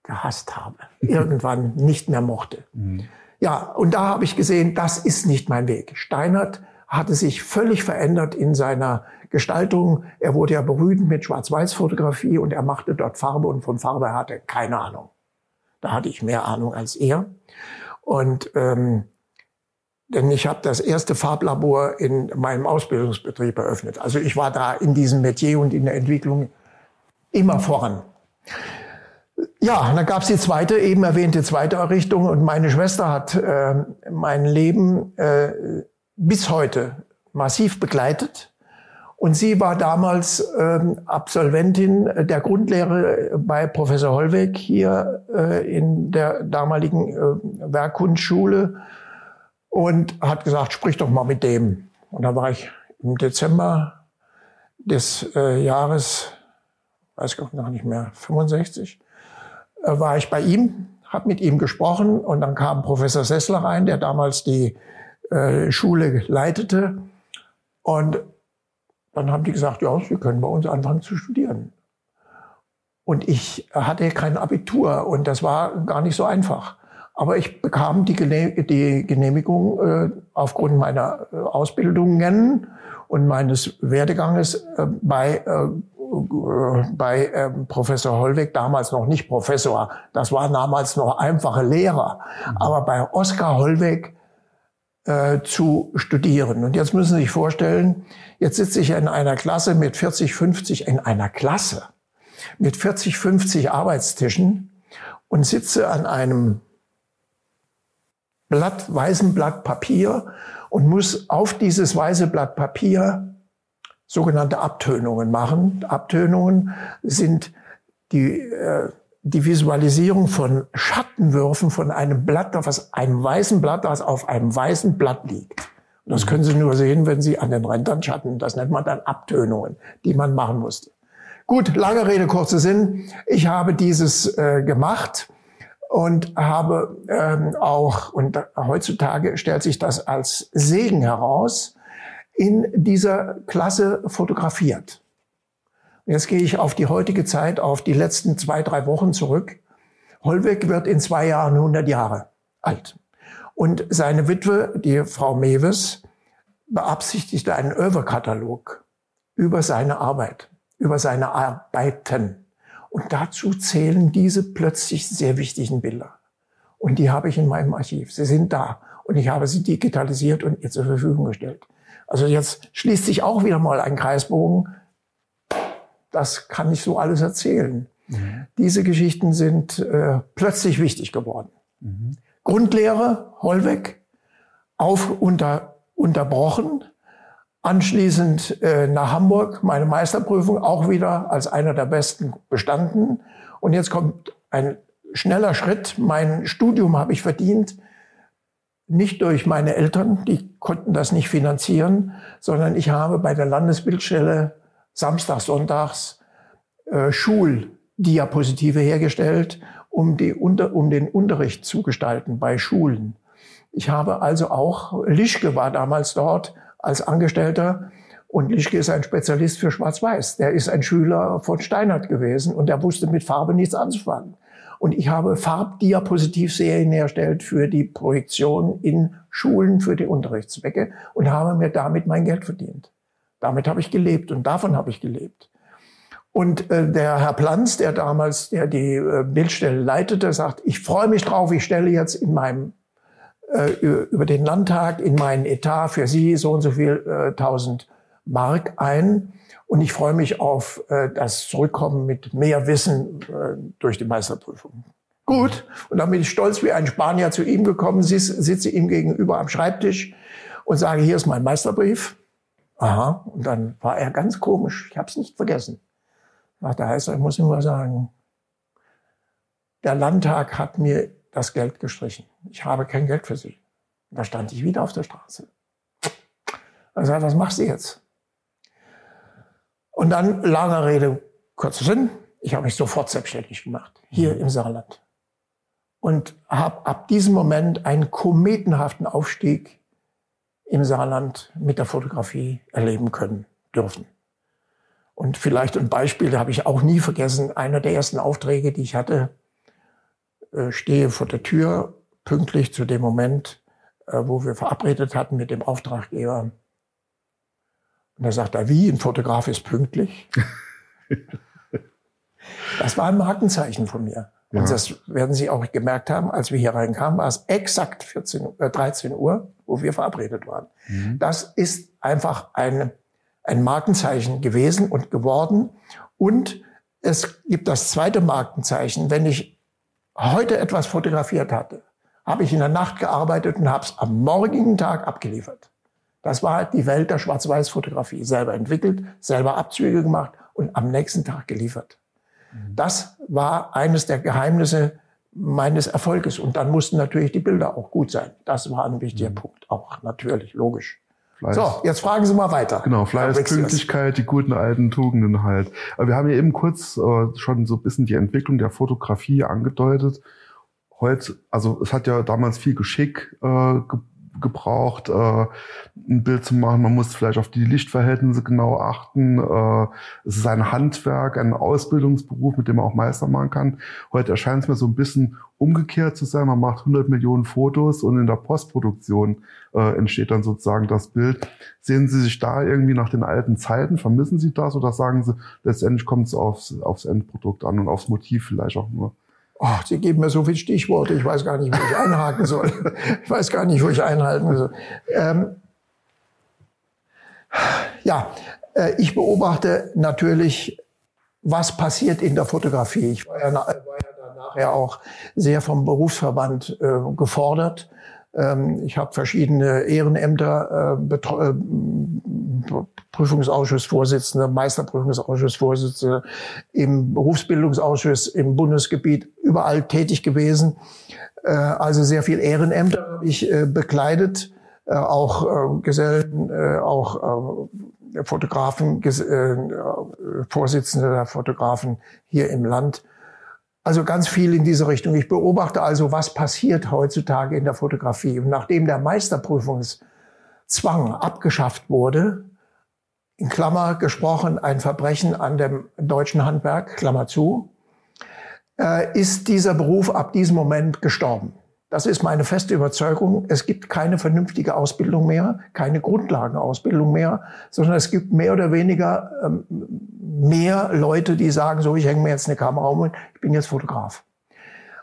gehasst habe, irgendwann nicht mehr mochte. Mhm. Ja, und da habe ich gesehen, das ist nicht mein Weg. Steinert hatte sich völlig verändert in seiner Gestaltung. Er wurde ja berühmt mit Schwarz-Weiß-Fotografie und er machte dort Farbe und von Farbe hatte keine Ahnung. Da hatte ich mehr Ahnung als er. Und ähm, denn ich habe das erste Farblabor in meinem Ausbildungsbetrieb eröffnet. Also ich war da in diesem Metier und in der Entwicklung immer voran. Ja, dann gab es die zweite, eben erwähnte zweite Errichtung und meine Schwester hat äh, mein Leben äh, bis heute massiv begleitet. Und sie war damals ähm, Absolventin der Grundlehre bei Professor Hollweg hier äh, in der damaligen äh, Werkkunstschule und hat gesagt, sprich doch mal mit dem. Und da war ich im Dezember des äh, Jahres, weiß ich noch nicht mehr, 65, äh, war ich bei ihm, habe mit ihm gesprochen und dann kam Professor Sessler rein, der damals die äh, Schule leitete. Und dann haben die gesagt, ja, Sie können bei uns anfangen zu studieren. Und ich hatte kein Abitur und das war gar nicht so einfach. Aber ich bekam die, Genehmigung äh, aufgrund meiner äh, Ausbildungen und meines Werdeganges äh, bei, bei äh, Professor Hollweg, damals noch nicht Professor, das war damals noch einfache Lehrer, aber bei Oskar Hollweg zu studieren. Und jetzt müssen Sie sich vorstellen, jetzt sitze ich in einer Klasse mit 40, 50, in einer Klasse mit 40, 50 Arbeitstischen und sitze an einem Blatt, weißen Blatt Papier und muss auf dieses weiße Blatt Papier sogenannte Abtönungen machen. Abtönungen sind die, äh, die Visualisierung von Schattenwürfen von einem Blatt, auf einem weißen Blatt, das auf einem weißen Blatt liegt. Und das können Sie nur sehen, wenn Sie an den Rändern Schatten, das nennt man dann Abtönungen, die man machen musste. Gut, lange Rede, kurzer Sinn. Ich habe dieses äh, gemacht und habe ähm, auch, und heutzutage stellt sich das als Segen heraus, in dieser Klasse fotografiert. Jetzt gehe ich auf die heutige Zeit, auf die letzten zwei, drei Wochen zurück. Holweg wird in zwei Jahren 100 Jahre alt. Und seine Witwe, die Frau Mewes, beabsichtigte einen Överkatalog über seine Arbeit, über seine Arbeiten. Und dazu zählen diese plötzlich sehr wichtigen Bilder. Und die habe ich in meinem Archiv. Sie sind da. Und ich habe sie digitalisiert und ihr zur Verfügung gestellt. Also jetzt schließt sich auch wieder mal ein Kreisbogen. Das kann ich so alles erzählen. Mhm. Diese Geschichten sind äh, plötzlich wichtig geworden. Mhm. Grundlehre, Hollweg, auf unter, unterbrochen, Anschließend äh, nach Hamburg, meine Meisterprüfung auch wieder als einer der besten bestanden. Und jetzt kommt ein schneller Schritt. Mein Studium habe ich verdient, nicht durch meine Eltern, die konnten das nicht finanzieren, sondern ich habe bei der Landesbildstelle samstags, sonntags äh, Schuldiapositive hergestellt, um, die, unter, um den Unterricht zu gestalten bei Schulen. Ich habe also auch, Lischke war damals dort, als Angestellter. Und Lischke ist ein Spezialist für Schwarz-Weiß. Der ist ein Schüler von Steinert gewesen und der wusste mit Farbe nichts anzufangen. Und ich habe Farbdiapositivserien hergestellt für die Projektion in Schulen für die Unterrichtszwecke und habe mir damit mein Geld verdient. Damit habe ich gelebt und davon habe ich gelebt. Und äh, der Herr Planz, der damals der die äh, Bildstelle leitete, sagt, ich freue mich drauf, ich stelle jetzt in meinem über den Landtag in meinen Etat für Sie so und so viel äh, tausend Mark ein. Und ich freue mich auf äh, das Zurückkommen mit mehr Wissen äh, durch die Meisterprüfung. Gut. Und dann bin ich stolz wie ein Spanier zu ihm gekommen, sitze ihm gegenüber am Schreibtisch und sage, hier ist mein Meisterbrief. Aha. Und dann war er ganz komisch. Ich habe es nicht vergessen. Ach, da heißt er, ich muss ihm mal sagen, der Landtag hat mir das Geld gestrichen. Ich habe kein Geld für Sie. Da stand ich wieder auf der Straße. Er sagt, was machst du jetzt? Und dann, lange Rede, kurzer Sinn, ich habe mich sofort selbstständig gemacht, hier im Saarland. Und habe ab diesem Moment einen kometenhaften Aufstieg im Saarland mit der Fotografie erleben können dürfen. Und vielleicht ein Beispiel, da habe ich auch nie vergessen, einer der ersten Aufträge, die ich hatte, stehe vor der Tür, pünktlich zu dem Moment, äh, wo wir verabredet hatten mit dem Auftraggeber. Und er sagt, wie, ein Fotograf ist pünktlich? das war ein Markenzeichen von mir. Ja. Und das werden Sie auch gemerkt haben, als wir hier reinkamen, war es exakt 14, äh, 13 Uhr, wo wir verabredet waren. Mhm. Das ist einfach ein, ein Markenzeichen gewesen und geworden. Und es gibt das zweite Markenzeichen, wenn ich heute etwas fotografiert hatte, habe ich in der Nacht gearbeitet und habe es am morgigen Tag abgeliefert. Das war die Welt der Schwarz-Weiß-Fotografie. Selber entwickelt, selber Abzüge gemacht und am nächsten Tag geliefert. Mhm. Das war eines der Geheimnisse meines Erfolges. Und dann mussten natürlich die Bilder auch gut sein. Das war ein wichtiger mhm. Punkt. Auch natürlich, logisch. Fleiß. So, jetzt fragen Sie mal weiter. Genau, Fleiß, Pünktlichkeit, die guten alten Tugenden halt. Aber wir haben ja eben kurz äh, schon so ein bisschen die Entwicklung der Fotografie angedeutet. Heute, also es hat ja damals viel Geschick äh, gebraucht, äh, ein Bild zu machen. Man muss vielleicht auf die Lichtverhältnisse genau achten. Äh, es ist ein Handwerk, ein Ausbildungsberuf, mit dem man auch Meister machen kann. Heute erscheint es mir so ein bisschen umgekehrt zu sein. Man macht 100 Millionen Fotos und in der Postproduktion äh, entsteht dann sozusagen das Bild. Sehen Sie sich da irgendwie nach den alten Zeiten? Vermissen Sie das oder sagen Sie, letztendlich kommt es aufs, aufs Endprodukt an und aufs Motiv vielleicht auch nur? Ach, Sie geben mir so viele Stichworte, ich weiß gar nicht, wo ich einhaken soll. Ich weiß gar nicht, wo ich einhalten soll. Ähm, ja, äh, ich beobachte natürlich, was passiert in der Fotografie. Ich war ja, war ja nachher auch sehr vom Berufsverband äh, gefordert. Ähm, ich habe verschiedene Ehrenämter, äh, äh, Prüfungsausschussvorsitzende, Meisterprüfungsausschussvorsitzende, im Berufsbildungsausschuss im Bundesgebiet überall tätig gewesen. Äh, also sehr viel Ehrenämter habe ich bekleidet, auch Gesellen, auch Fotografen, Vorsitzende der Fotografen hier im Land. Also ganz viel in diese Richtung. Ich beobachte also, was passiert heutzutage in der Fotografie. Und nachdem der Meisterprüfungszwang abgeschafft wurde, in Klammer gesprochen, ein Verbrechen an dem deutschen Handwerk, Klammer zu, äh, ist dieser Beruf ab diesem Moment gestorben. Das ist meine feste Überzeugung. Es gibt keine vernünftige Ausbildung mehr, keine Grundlagenausbildung mehr, sondern es gibt mehr oder weniger ähm, mehr Leute, die sagen, so, ich hänge mir jetzt eine Kamera um und ich bin jetzt Fotograf.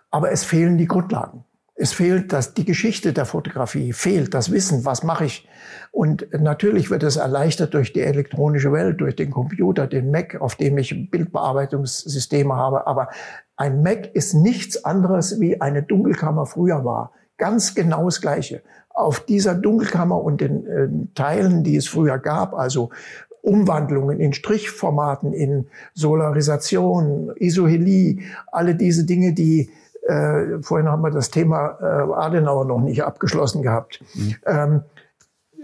Aber es fehlen die Grundlagen. Es fehlt das, die Geschichte der Fotografie, fehlt das Wissen, was mache ich. Und natürlich wird es erleichtert durch die elektronische Welt, durch den Computer, den Mac, auf dem ich Bildbearbeitungssysteme habe. Aber ein Mac ist nichts anderes, wie eine Dunkelkammer früher war. Ganz genau das Gleiche. Auf dieser Dunkelkammer und den äh, Teilen, die es früher gab, also Umwandlungen in Strichformaten, in Solarisation, Isohelie, alle diese Dinge, die äh, vorhin haben wir das Thema äh, Adenauer noch nicht abgeschlossen gehabt. Mhm. Ähm,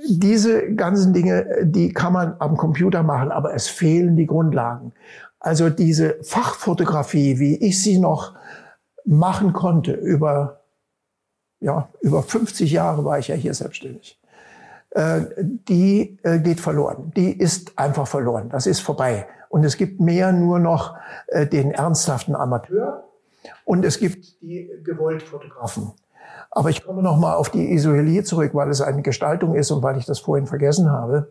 diese ganzen Dinge, die kann man am Computer machen, aber es fehlen die Grundlagen. Also diese Fachfotografie, wie ich sie noch machen konnte, über, ja, über 50 Jahre war ich ja hier selbstständig, äh, die äh, geht verloren. Die ist einfach verloren. Das ist vorbei. Und es gibt mehr nur noch äh, den ernsthaften Amateur, und es gibt die gewollt Fotografen. Aber ich komme noch mal auf die Isohelie zurück, weil es eine Gestaltung ist und weil ich das vorhin vergessen habe.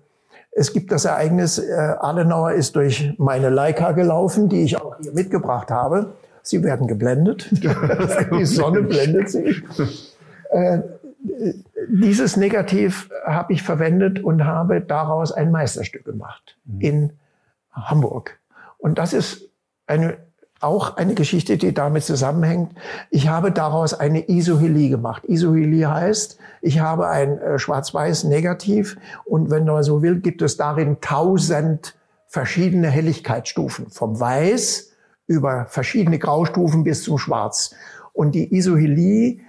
Es gibt das Ereignis, äh, Adenauer ist durch meine Leica gelaufen, die ich auch hier mitgebracht habe. Sie werden geblendet. die Sonne blendet sie. Äh, dieses Negativ habe ich verwendet und habe daraus ein Meisterstück gemacht mhm. in Hamburg. Und das ist eine, auch eine Geschichte, die damit zusammenhängt. Ich habe daraus eine Isohelie gemacht. Isohelie heißt, ich habe ein äh, schwarz-weiß Negativ und wenn man so will, gibt es darin tausend verschiedene Helligkeitsstufen. Vom Weiß über verschiedene Graustufen bis zum Schwarz. Und die Isohelie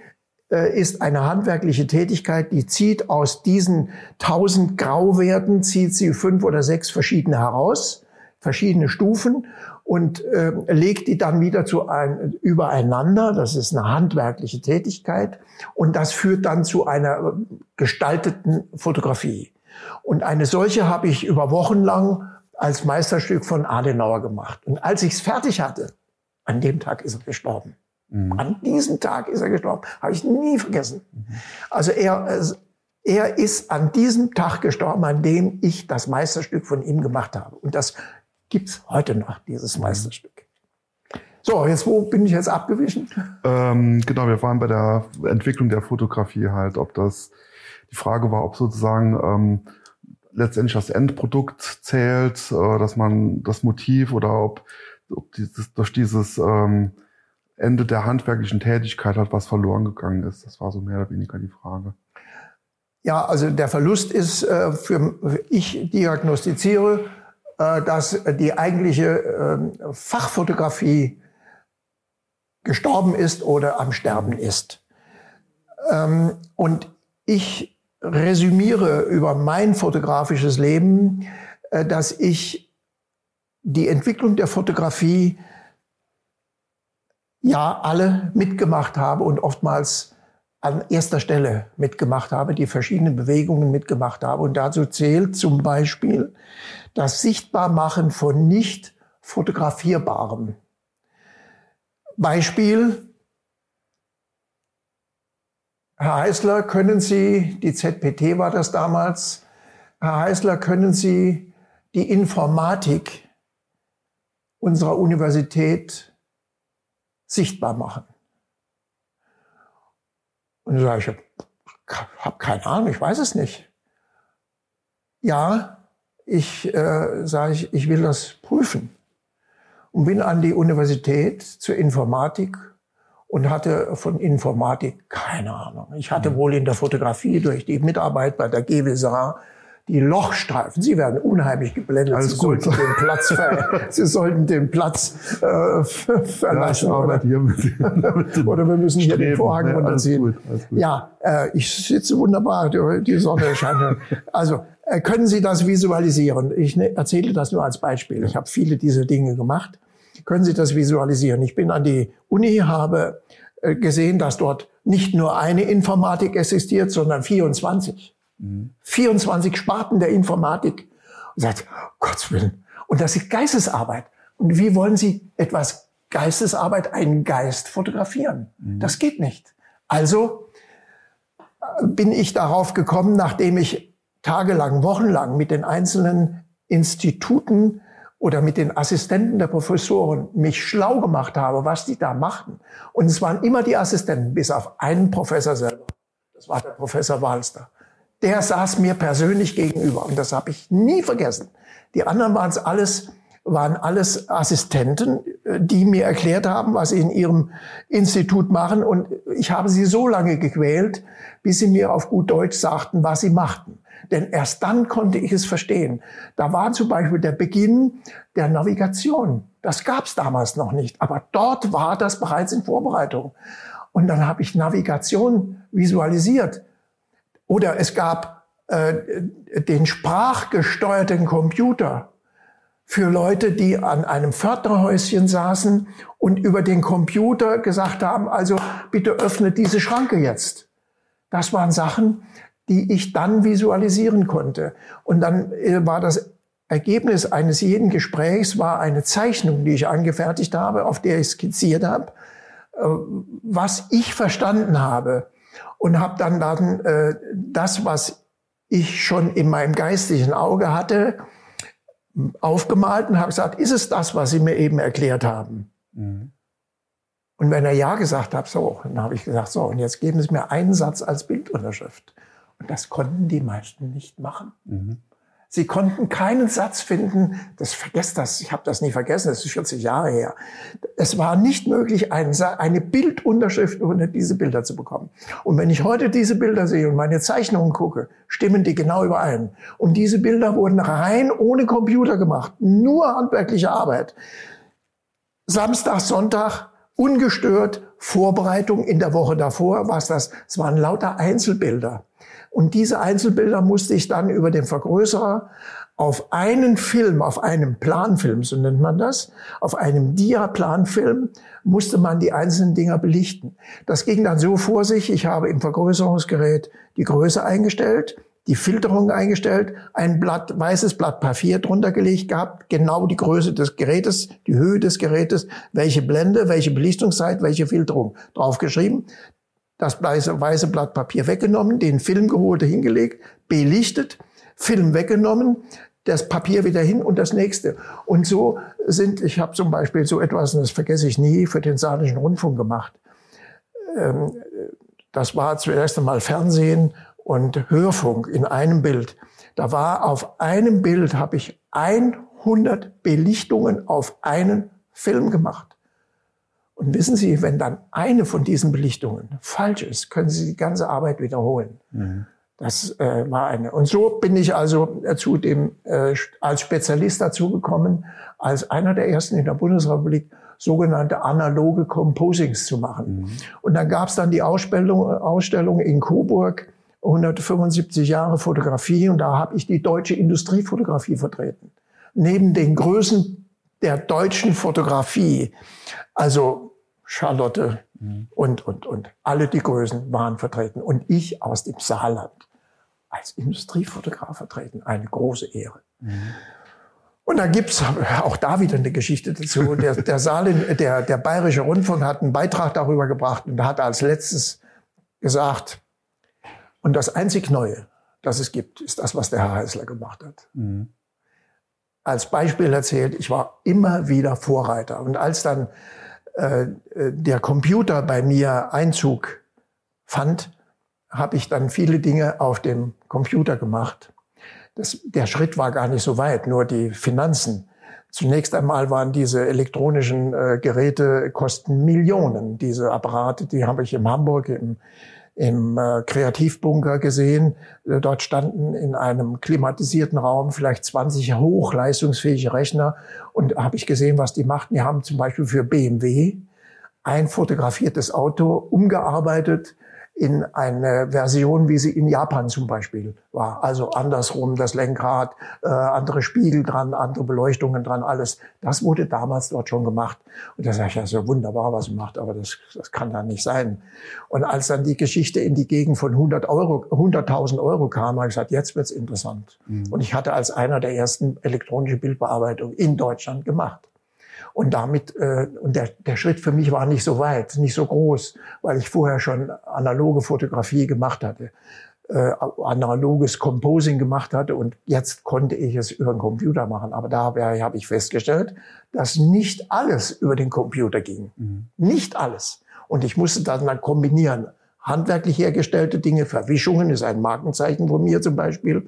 äh, ist eine handwerkliche Tätigkeit, die zieht aus diesen tausend Grauwerten, zieht sie fünf oder sechs verschiedene heraus, verschiedene Stufen und äh, legt die dann wieder zu ein, übereinander. Das ist eine handwerkliche Tätigkeit und das führt dann zu einer gestalteten Fotografie. Und eine solche habe ich über Wochen lang als Meisterstück von Adenauer gemacht. Und als ich es fertig hatte, an dem Tag ist er gestorben. Mhm. An diesem Tag ist er gestorben. Habe ich nie vergessen. Mhm. Also er, er ist an diesem Tag gestorben, an dem ich das Meisterstück von ihm gemacht habe. Und das gibt's heute noch, dieses mhm. Meisterstück. So, jetzt wo bin ich jetzt abgewichen? Ähm, genau, wir waren bei der Entwicklung der Fotografie halt, ob das die Frage war, ob sozusagen ähm, letztendlich das Endprodukt zählt, äh, dass man das Motiv oder ob, ob dieses, durch dieses ähm, Ende der handwerklichen Tätigkeit hat was verloren gegangen ist. Das war so mehr oder weniger die Frage. Ja, also der Verlust ist äh, für ich diagnostiziere, dass die eigentliche äh, Fachfotografie gestorben ist oder am Sterben ist. Ähm, und ich resümiere über mein fotografisches Leben, äh, dass ich die Entwicklung der Fotografie ja alle mitgemacht habe und oftmals an erster Stelle mitgemacht habe, die verschiedenen Bewegungen mitgemacht habe. Und dazu zählt zum Beispiel das Sichtbarmachen von nicht fotografierbarem. Beispiel, Herr Heißler, können Sie, die ZPT war das damals, Herr Heißler, können Sie die Informatik unserer Universität sichtbar machen. Und dann sage ich, habe keine Ahnung, ich weiß es nicht. Ja, ich äh, sage ich, ich will das prüfen und bin an die Universität zur Informatik und hatte von Informatik keine Ahnung. Ich hatte wohl in der Fotografie durch die Mitarbeit bei der GWSA die Lochstreifen, sie werden unheimlich geblendet. Alles sie gut. sollten den Platz, ver sie sollten den Platz äh, verlassen. Ja, oder, hier mit, mit oder wir müssen hier den Vorhang ne? runterziehen. Alles gut, alles gut. Ja, äh, ich sitze wunderbar, die, Sonne scheint. Also können Sie das visualisieren? Ich ne, erzähle das nur als Beispiel. Ich habe viele dieser Dinge gemacht. Können Sie das visualisieren? Ich bin an die Uni, habe äh, gesehen, dass dort nicht nur eine Informatik existiert, sondern 24. 24 Sparten der Informatik. Und sagt, Gottes Willen. Und das ist Geistesarbeit. Und wie wollen Sie etwas Geistesarbeit, einen Geist fotografieren? Mhm. Das geht nicht. Also äh, bin ich darauf gekommen, nachdem ich tagelang, wochenlang mit den einzelnen Instituten oder mit den Assistenten der Professoren mich schlau gemacht habe, was die da machten. Und es waren immer die Assistenten, bis auf einen Professor selber. Das war der Professor Walster der saß mir persönlich gegenüber und das habe ich nie vergessen. Die anderen waren es alles waren alles Assistenten, die mir erklärt haben, was sie in ihrem Institut machen. Und ich habe sie so lange gequält, bis sie mir auf gut Deutsch sagten, was sie machten. Denn erst dann konnte ich es verstehen. Da war zum Beispiel der Beginn der Navigation. Das gab es damals noch nicht. Aber dort war das bereits in Vorbereitung. Und dann habe ich Navigation visualisiert. Oder es gab äh, den sprachgesteuerten Computer für Leute, die an einem Pförtnerhäuschen saßen und über den Computer gesagt haben, also bitte öffne diese Schranke jetzt. Das waren Sachen, die ich dann visualisieren konnte. Und dann äh, war das Ergebnis eines jeden Gesprächs war eine Zeichnung, die ich angefertigt habe, auf der ich skizziert habe, äh, was ich verstanden habe und habe dann, dann äh, das, was ich schon in meinem geistigen Auge hatte, aufgemalt und habe gesagt, ist es das, was Sie mir eben erklärt haben? Mhm. Und wenn er Ja gesagt hat, so, dann habe ich gesagt, so, und jetzt geben Sie mir einen Satz als Bildunterschrift. Und das konnten die meisten nicht machen. Mhm. Sie konnten keinen Satz finden, das vergesst das, ich habe das nie vergessen, das ist 40 Jahre her. Es war nicht möglich, eine Bildunterschrift unter diese Bilder zu bekommen. Und wenn ich heute diese Bilder sehe und meine Zeichnungen gucke, stimmen die genau überein. Und diese Bilder wurden rein ohne Computer gemacht, nur handwerkliche Arbeit. Samstag, Sonntag, ungestört, Vorbereitung in der Woche davor, was das? Es waren lauter Einzelbilder. Und diese Einzelbilder musste ich dann über den Vergrößerer auf einen Film, auf einem Planfilm, so nennt man das, auf einem Dia-Planfilm musste man die einzelnen Dinger belichten. Das ging dann so vor sich, ich habe im Vergrößerungsgerät die Größe eingestellt, die Filterung eingestellt, ein Blatt, weißes Blatt Papier drunter gelegt gehabt, genau die Größe des Gerätes, die Höhe des Gerätes, welche Blende, welche Belichtungszeit, welche Filterung draufgeschrieben das weiße, Blatt Papier weggenommen, den Film geholt, hingelegt, belichtet, Film weggenommen, das Papier wieder hin und das nächste. Und so sind, ich habe zum Beispiel so etwas, und das vergesse ich nie, für den Saarischen Rundfunk gemacht. Ähm, das war zuerst einmal Fernsehen und Hörfunk in einem Bild. Da war auf einem Bild, habe ich 100 Belichtungen auf einen Film gemacht. Und wissen Sie, wenn dann eine von diesen Belichtungen falsch ist, können Sie die ganze Arbeit wiederholen. Mhm. Das äh, war eine. Und so bin ich also zu dem äh, als Spezialist dazugekommen, als einer der ersten in der Bundesrepublik sogenannte analoge Composings zu machen. Mhm. Und dann gab es dann die Ausstellung, Ausstellung in Coburg, 175 Jahre Fotografie, und da habe ich die deutsche Industriefotografie vertreten. Neben den Größen der deutschen Fotografie. Also Charlotte mhm. und, und, und alle die Größen waren vertreten. Und ich aus dem Saarland als Industriefotograf vertreten. Eine große Ehre. Mhm. Und da gibt's auch da wieder eine Geschichte dazu. Der, der, Saarland, der, der Bayerische Rundfunk hat einen Beitrag darüber gebracht und hat als letztes gesagt, und das einzig Neue, das es gibt, ist das, was der Herr Heißler gemacht hat. Mhm als Beispiel erzählt, ich war immer wieder Vorreiter. Und als dann äh, der Computer bei mir Einzug fand, habe ich dann viele Dinge auf dem Computer gemacht. Das, der Schritt war gar nicht so weit, nur die Finanzen. Zunächst einmal waren diese elektronischen äh, Geräte kosten Millionen. Diese Apparate, die habe ich in Hamburg im im äh, Kreativbunker gesehen. Äh, dort standen in einem klimatisierten Raum vielleicht 20 hochleistungsfähige Rechner und habe ich gesehen, was die machten. Die haben zum Beispiel für BMW ein fotografiertes Auto umgearbeitet in eine Version, wie sie in Japan zum Beispiel war. Also andersrum das Lenkrad, äh, andere Spiegel dran, andere Beleuchtungen dran, alles. Das wurde damals dort schon gemacht. Und da sage ich, ja, so wunderbar, was sie macht, aber das, das kann da nicht sein. Und als dann die Geschichte in die Gegend von 100 Euro, 100.000 Euro kam, habe ich gesagt, jetzt wird's interessant. Mhm. Und ich hatte als einer der ersten elektronische Bildbearbeitung in Deutschland gemacht. Und damit, äh, und der, der Schritt für mich war nicht so weit, nicht so groß, weil ich vorher schon analoge Fotografie gemacht hatte, äh, analoges Composing gemacht hatte und jetzt konnte ich es über den Computer machen. Aber dabei habe ich festgestellt, dass nicht alles über den Computer ging. Mhm. Nicht alles. Und ich musste dann, dann kombinieren. Handwerklich hergestellte Dinge, Verwischungen ist ein Markenzeichen von mir zum Beispiel.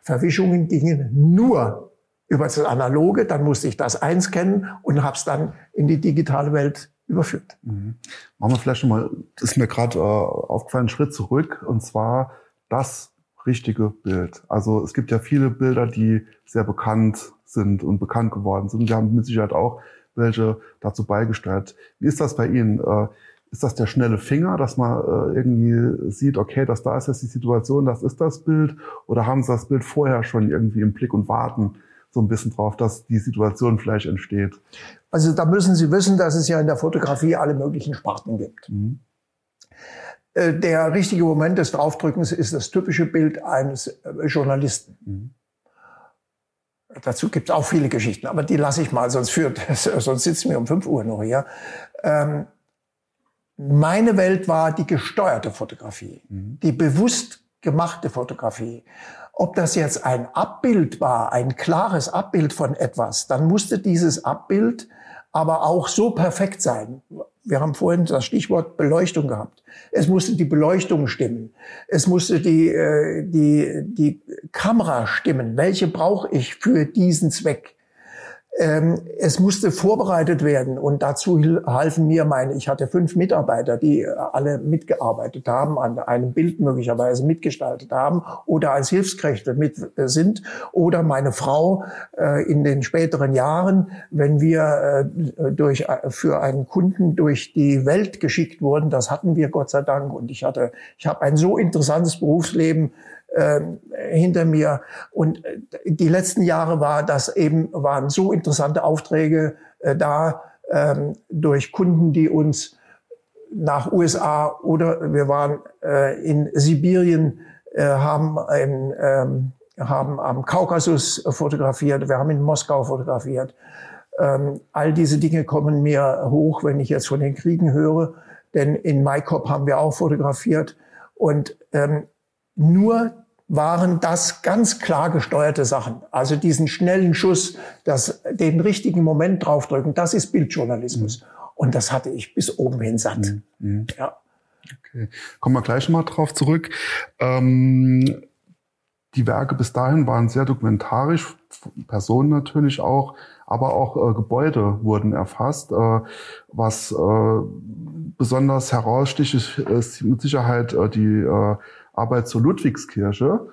Verwischungen gingen nur über das Analoge, dann musste ich das einscannen und habe es dann in die digitale Welt überführt. Mhm. Machen wir vielleicht nochmal, ist mir gerade äh, aufgefallen, einen Schritt zurück, und zwar das richtige Bild. Also es gibt ja viele Bilder, die sehr bekannt sind und bekannt geworden sind. Wir haben mit Sicherheit auch welche dazu beigesteuert. Wie ist das bei Ihnen? Äh, ist das der schnelle Finger, dass man äh, irgendwie sieht, okay, das da ist jetzt die Situation, das ist das Bild? Oder haben Sie das Bild vorher schon irgendwie im Blick und warten, so ein bisschen drauf, dass die Situation vielleicht entsteht. Also da müssen Sie wissen, dass es ja in der Fotografie alle möglichen Sparten gibt. Mhm. Äh, der richtige Moment des Draufdrückens ist das typische Bild eines äh, Journalisten. Mhm. Dazu gibt es auch viele Geschichten, aber die lasse ich mal, sonst führt, sonst sitzen wir um 5 Uhr noch hier. Ähm, meine Welt war die gesteuerte Fotografie, mhm. die bewusst gemachte Fotografie. Ob das jetzt ein Abbild war, ein klares Abbild von etwas, dann musste dieses Abbild aber auch so perfekt sein. Wir haben vorhin das Stichwort Beleuchtung gehabt. Es musste die Beleuchtung stimmen. Es musste die, äh, die, die Kamera stimmen. Welche brauche ich für diesen Zweck? Ähm, es musste vorbereitet werden und dazu halfen mir meine, ich hatte fünf Mitarbeiter, die alle mitgearbeitet haben, an einem Bild möglicherweise mitgestaltet haben oder als Hilfskräfte mit sind oder meine Frau äh, in den späteren Jahren, wenn wir äh, durch, für einen Kunden durch die Welt geschickt wurden, das hatten wir Gott sei Dank und ich hatte, ich habe ein so interessantes Berufsleben, äh, hinter mir. Und äh, die letzten Jahre war das eben, waren so interessante Aufträge äh, da ähm, durch Kunden, die uns nach USA oder wir waren äh, in Sibirien, äh, haben, in, ähm, haben am Kaukasus fotografiert, wir haben in Moskau fotografiert. Ähm, all diese Dinge kommen mir hoch, wenn ich jetzt von den Kriegen höre, denn in Maikop haben wir auch fotografiert. Und ähm, nur waren das ganz klar gesteuerte Sachen. Also diesen schnellen Schuss, das, den richtigen Moment draufdrücken, das ist Bildjournalismus. Mhm. Und das hatte ich bis oben hin satt. Mhm. mhm. Ja. Okay. Kommen wir gleich mal drauf zurück. Ähm, die Werke bis dahin waren sehr dokumentarisch, Personen natürlich auch, aber auch äh, Gebäude wurden erfasst. Äh, was äh, besonders heraussticht, ist mit Sicherheit äh, die äh, Arbeit zur Ludwigskirche,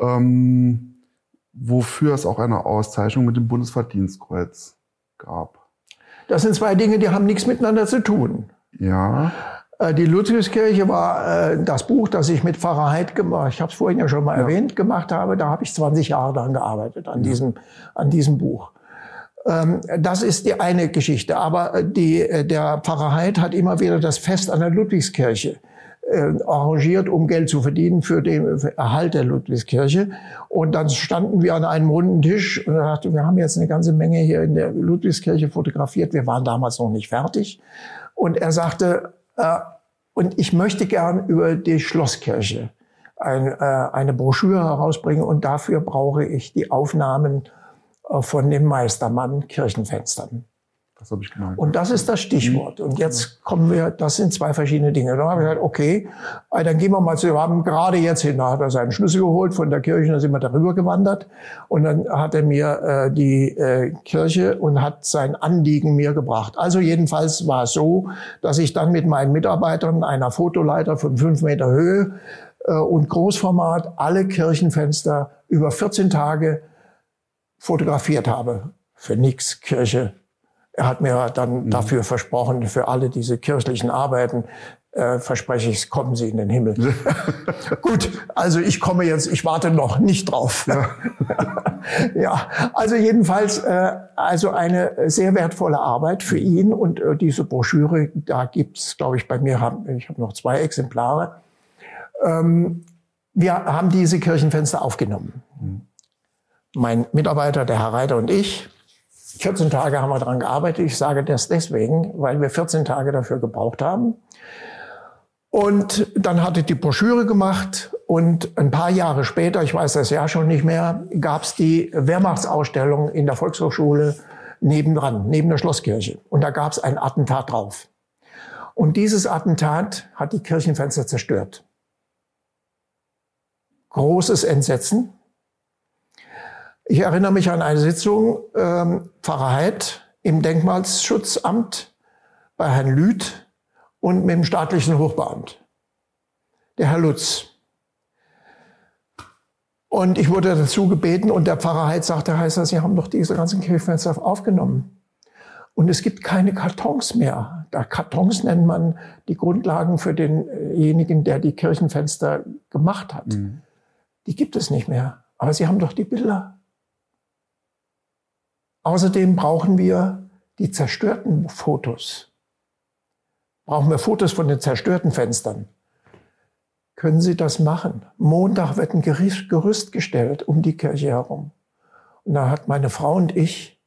ähm, wofür es auch eine Auszeichnung mit dem Bundesverdienstkreuz gab. Das sind zwei Dinge, die haben nichts miteinander zu tun. Ja. Äh, die Ludwigskirche war äh, das Buch, das ich mit Pfarrer Heid gemacht, ich habe es vorhin ja schon mal ja. erwähnt, gemacht habe. Da habe ich 20 Jahre daran gearbeitet, an, ja. diesem, an diesem Buch. Ähm, das ist die eine Geschichte. Aber die, äh, der Pfarrer Heid hat immer wieder das Fest an der Ludwigskirche äh, arrangiert, um Geld zu verdienen für den Erhalt der Ludwigskirche. Und dann standen wir an einem runden Tisch und dachte, wir haben jetzt eine ganze Menge hier in der Ludwigskirche fotografiert. Wir waren damals noch nicht fertig. Und er sagte, äh, und ich möchte gern über die Schlosskirche ein, äh, eine Broschüre herausbringen und dafür brauche ich die Aufnahmen äh, von dem Meistermann Kirchenfenstern. Das habe ich gemeint. Und das ist das Stichwort. Und jetzt kommen wir, das sind zwei verschiedene Dinge. Dann habe ich gesagt, okay, äh, dann gehen wir mal zu, wir haben gerade jetzt hin, da hat er seinen Schlüssel geholt von der Kirche, dann sind wir darüber gewandert. Und dann hat er mir äh, die äh, Kirche und hat sein Anliegen mir gebracht. Also jedenfalls war es so, dass ich dann mit meinen Mitarbeitern, einer Fotoleiter von fünf Meter Höhe äh, und Großformat, alle Kirchenfenster über 14 Tage fotografiert habe. Für nix Kirche er hat mir dann mhm. dafür versprochen, für alle diese kirchlichen Arbeiten, äh, verspreche ich, kommen Sie in den Himmel. Gut, also ich komme jetzt, ich warte noch nicht drauf. Ja, ja also jedenfalls, äh, also eine sehr wertvolle Arbeit für ihn und äh, diese Broschüre, da gibt's, glaube ich, bei mir, hab, ich habe noch zwei Exemplare. Ähm, wir haben diese Kirchenfenster aufgenommen. Mhm. Mein Mitarbeiter, der Herr Reiter und ich, 14 Tage haben wir daran gearbeitet. Ich sage das deswegen, weil wir 14 Tage dafür gebraucht haben. Und dann hatte die Broschüre gemacht und ein paar Jahre später, ich weiß das Jahr schon nicht mehr, gab es die Wehrmachtsausstellung in der Volkshochschule nebendran, neben der Schlosskirche. Und da gab es ein Attentat drauf. Und dieses Attentat hat die Kirchenfenster zerstört. Großes Entsetzen. Ich erinnere mich an eine Sitzung, ähm, Pfarrer Heid im Denkmalschutzamt bei Herrn Lüth und mit dem staatlichen Hochbeamt, der Herr Lutz. Und ich wurde dazu gebeten und der Pfarrer Heid sagte, heißt das, Sie haben doch diese ganzen Kirchenfenster aufgenommen. Und es gibt keine Kartons mehr. Da Kartons nennt man die Grundlagen für denjenigen, der die Kirchenfenster gemacht hat. Mhm. Die gibt es nicht mehr. Aber Sie haben doch die Bilder. Außerdem brauchen wir die zerstörten Fotos. Brauchen wir Fotos von den zerstörten Fenstern. Können Sie das machen? Montag wird ein Gerüst gestellt um die Kirche herum. Und da hat meine Frau und ich,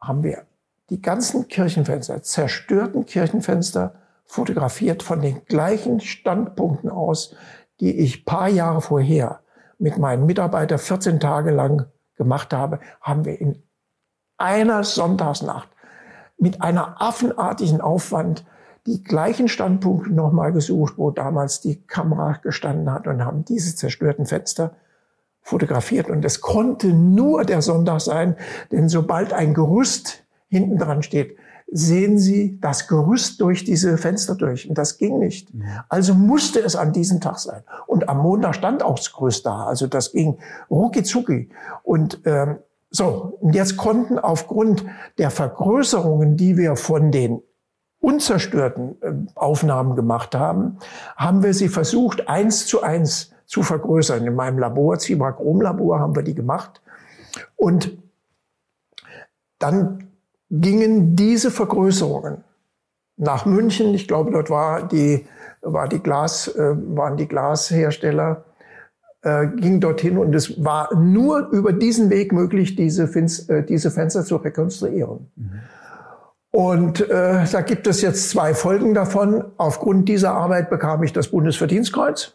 haben wir die ganzen Kirchenfenster, zerstörten Kirchenfenster fotografiert von den gleichen Standpunkten aus, die ich paar Jahre vorher mit meinen Mitarbeitern 14 Tage lang gemacht habe, haben wir in einer Sonntagsnacht mit einer affenartigen Aufwand die gleichen Standpunkte nochmal gesucht, wo damals die Kamera gestanden hat und haben diese zerstörten Fenster fotografiert. Und es konnte nur der Sonntag sein, denn sobald ein Gerüst hinten dran steht, sehen Sie das Gerüst durch diese Fenster durch. Und das ging nicht. Also musste es an diesem Tag sein. Und am Montag stand auch das Gerüst da. Also das ging rucki zucki. Und ähm, so, und jetzt konnten aufgrund der Vergrößerungen, die wir von den unzerstörten äh, Aufnahmen gemacht haben, haben wir sie versucht, eins zu eins zu vergrößern. In meinem Labor, Zibra-Chrom-Labor, haben wir die gemacht. Und dann gingen diese Vergrößerungen nach München. Ich glaube, dort war die, war die Glas, äh, waren die Glashersteller, äh, ging dorthin und es war nur über diesen Weg möglich, diese, Finz, äh, diese Fenster zu rekonstruieren. Mhm. Und äh, da gibt es jetzt zwei Folgen davon. Aufgrund dieser Arbeit bekam ich das Bundesverdienstkreuz.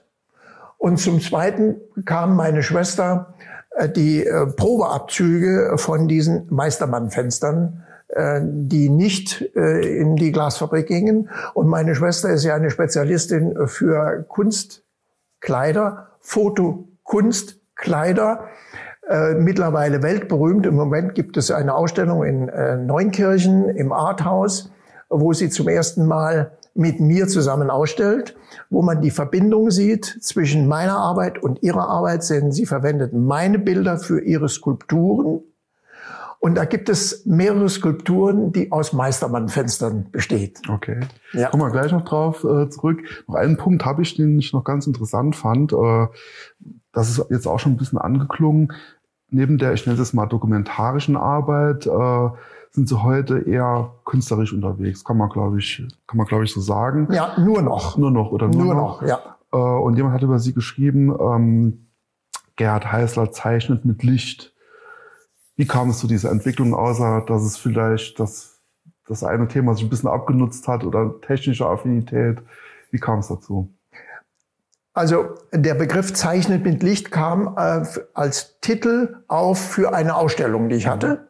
Und zum Zweiten kam meine Schwester äh, die äh, Probeabzüge von diesen Meistermann-Fenstern, die nicht äh, in die Glasfabrik gingen. Und meine Schwester ist ja eine Spezialistin für Kunstkleider, Fotokunstkleider äh, mittlerweile weltberühmt. Im Moment gibt es eine Ausstellung in äh, Neunkirchen im Arthaus, wo sie zum ersten Mal mit mir zusammen ausstellt, wo man die Verbindung sieht zwischen meiner Arbeit und ihrer Arbeit, denn sie verwendet meine Bilder für ihre Skulpturen. Und da gibt es mehrere Skulpturen, die aus Meistermann-Fenstern besteht. Okay. Ja. Kommen wir gleich noch drauf äh, zurück. Noch einen Punkt habe ich, den ich noch ganz interessant fand. Äh, das ist jetzt auch schon ein bisschen angeklungen neben der, ich nenne es mal, dokumentarischen Arbeit, äh, sind sie heute eher künstlerisch unterwegs, kann man, glaube ich, kann man, glaube ich, so sagen. Ja, nur noch. Nur noch, oder nur, nur noch? noch, ja. Äh, und jemand hat über sie geschrieben, ähm, Gerhard Heißler zeichnet mit Licht. Wie kam es zu dieser Entwicklung, außer dass es vielleicht das, das eine Thema sich ein bisschen abgenutzt hat oder technische Affinität? Wie kam es dazu? Also der Begriff Zeichnet mit Licht kam äh, als Titel auf für eine Ausstellung, die ich hatte,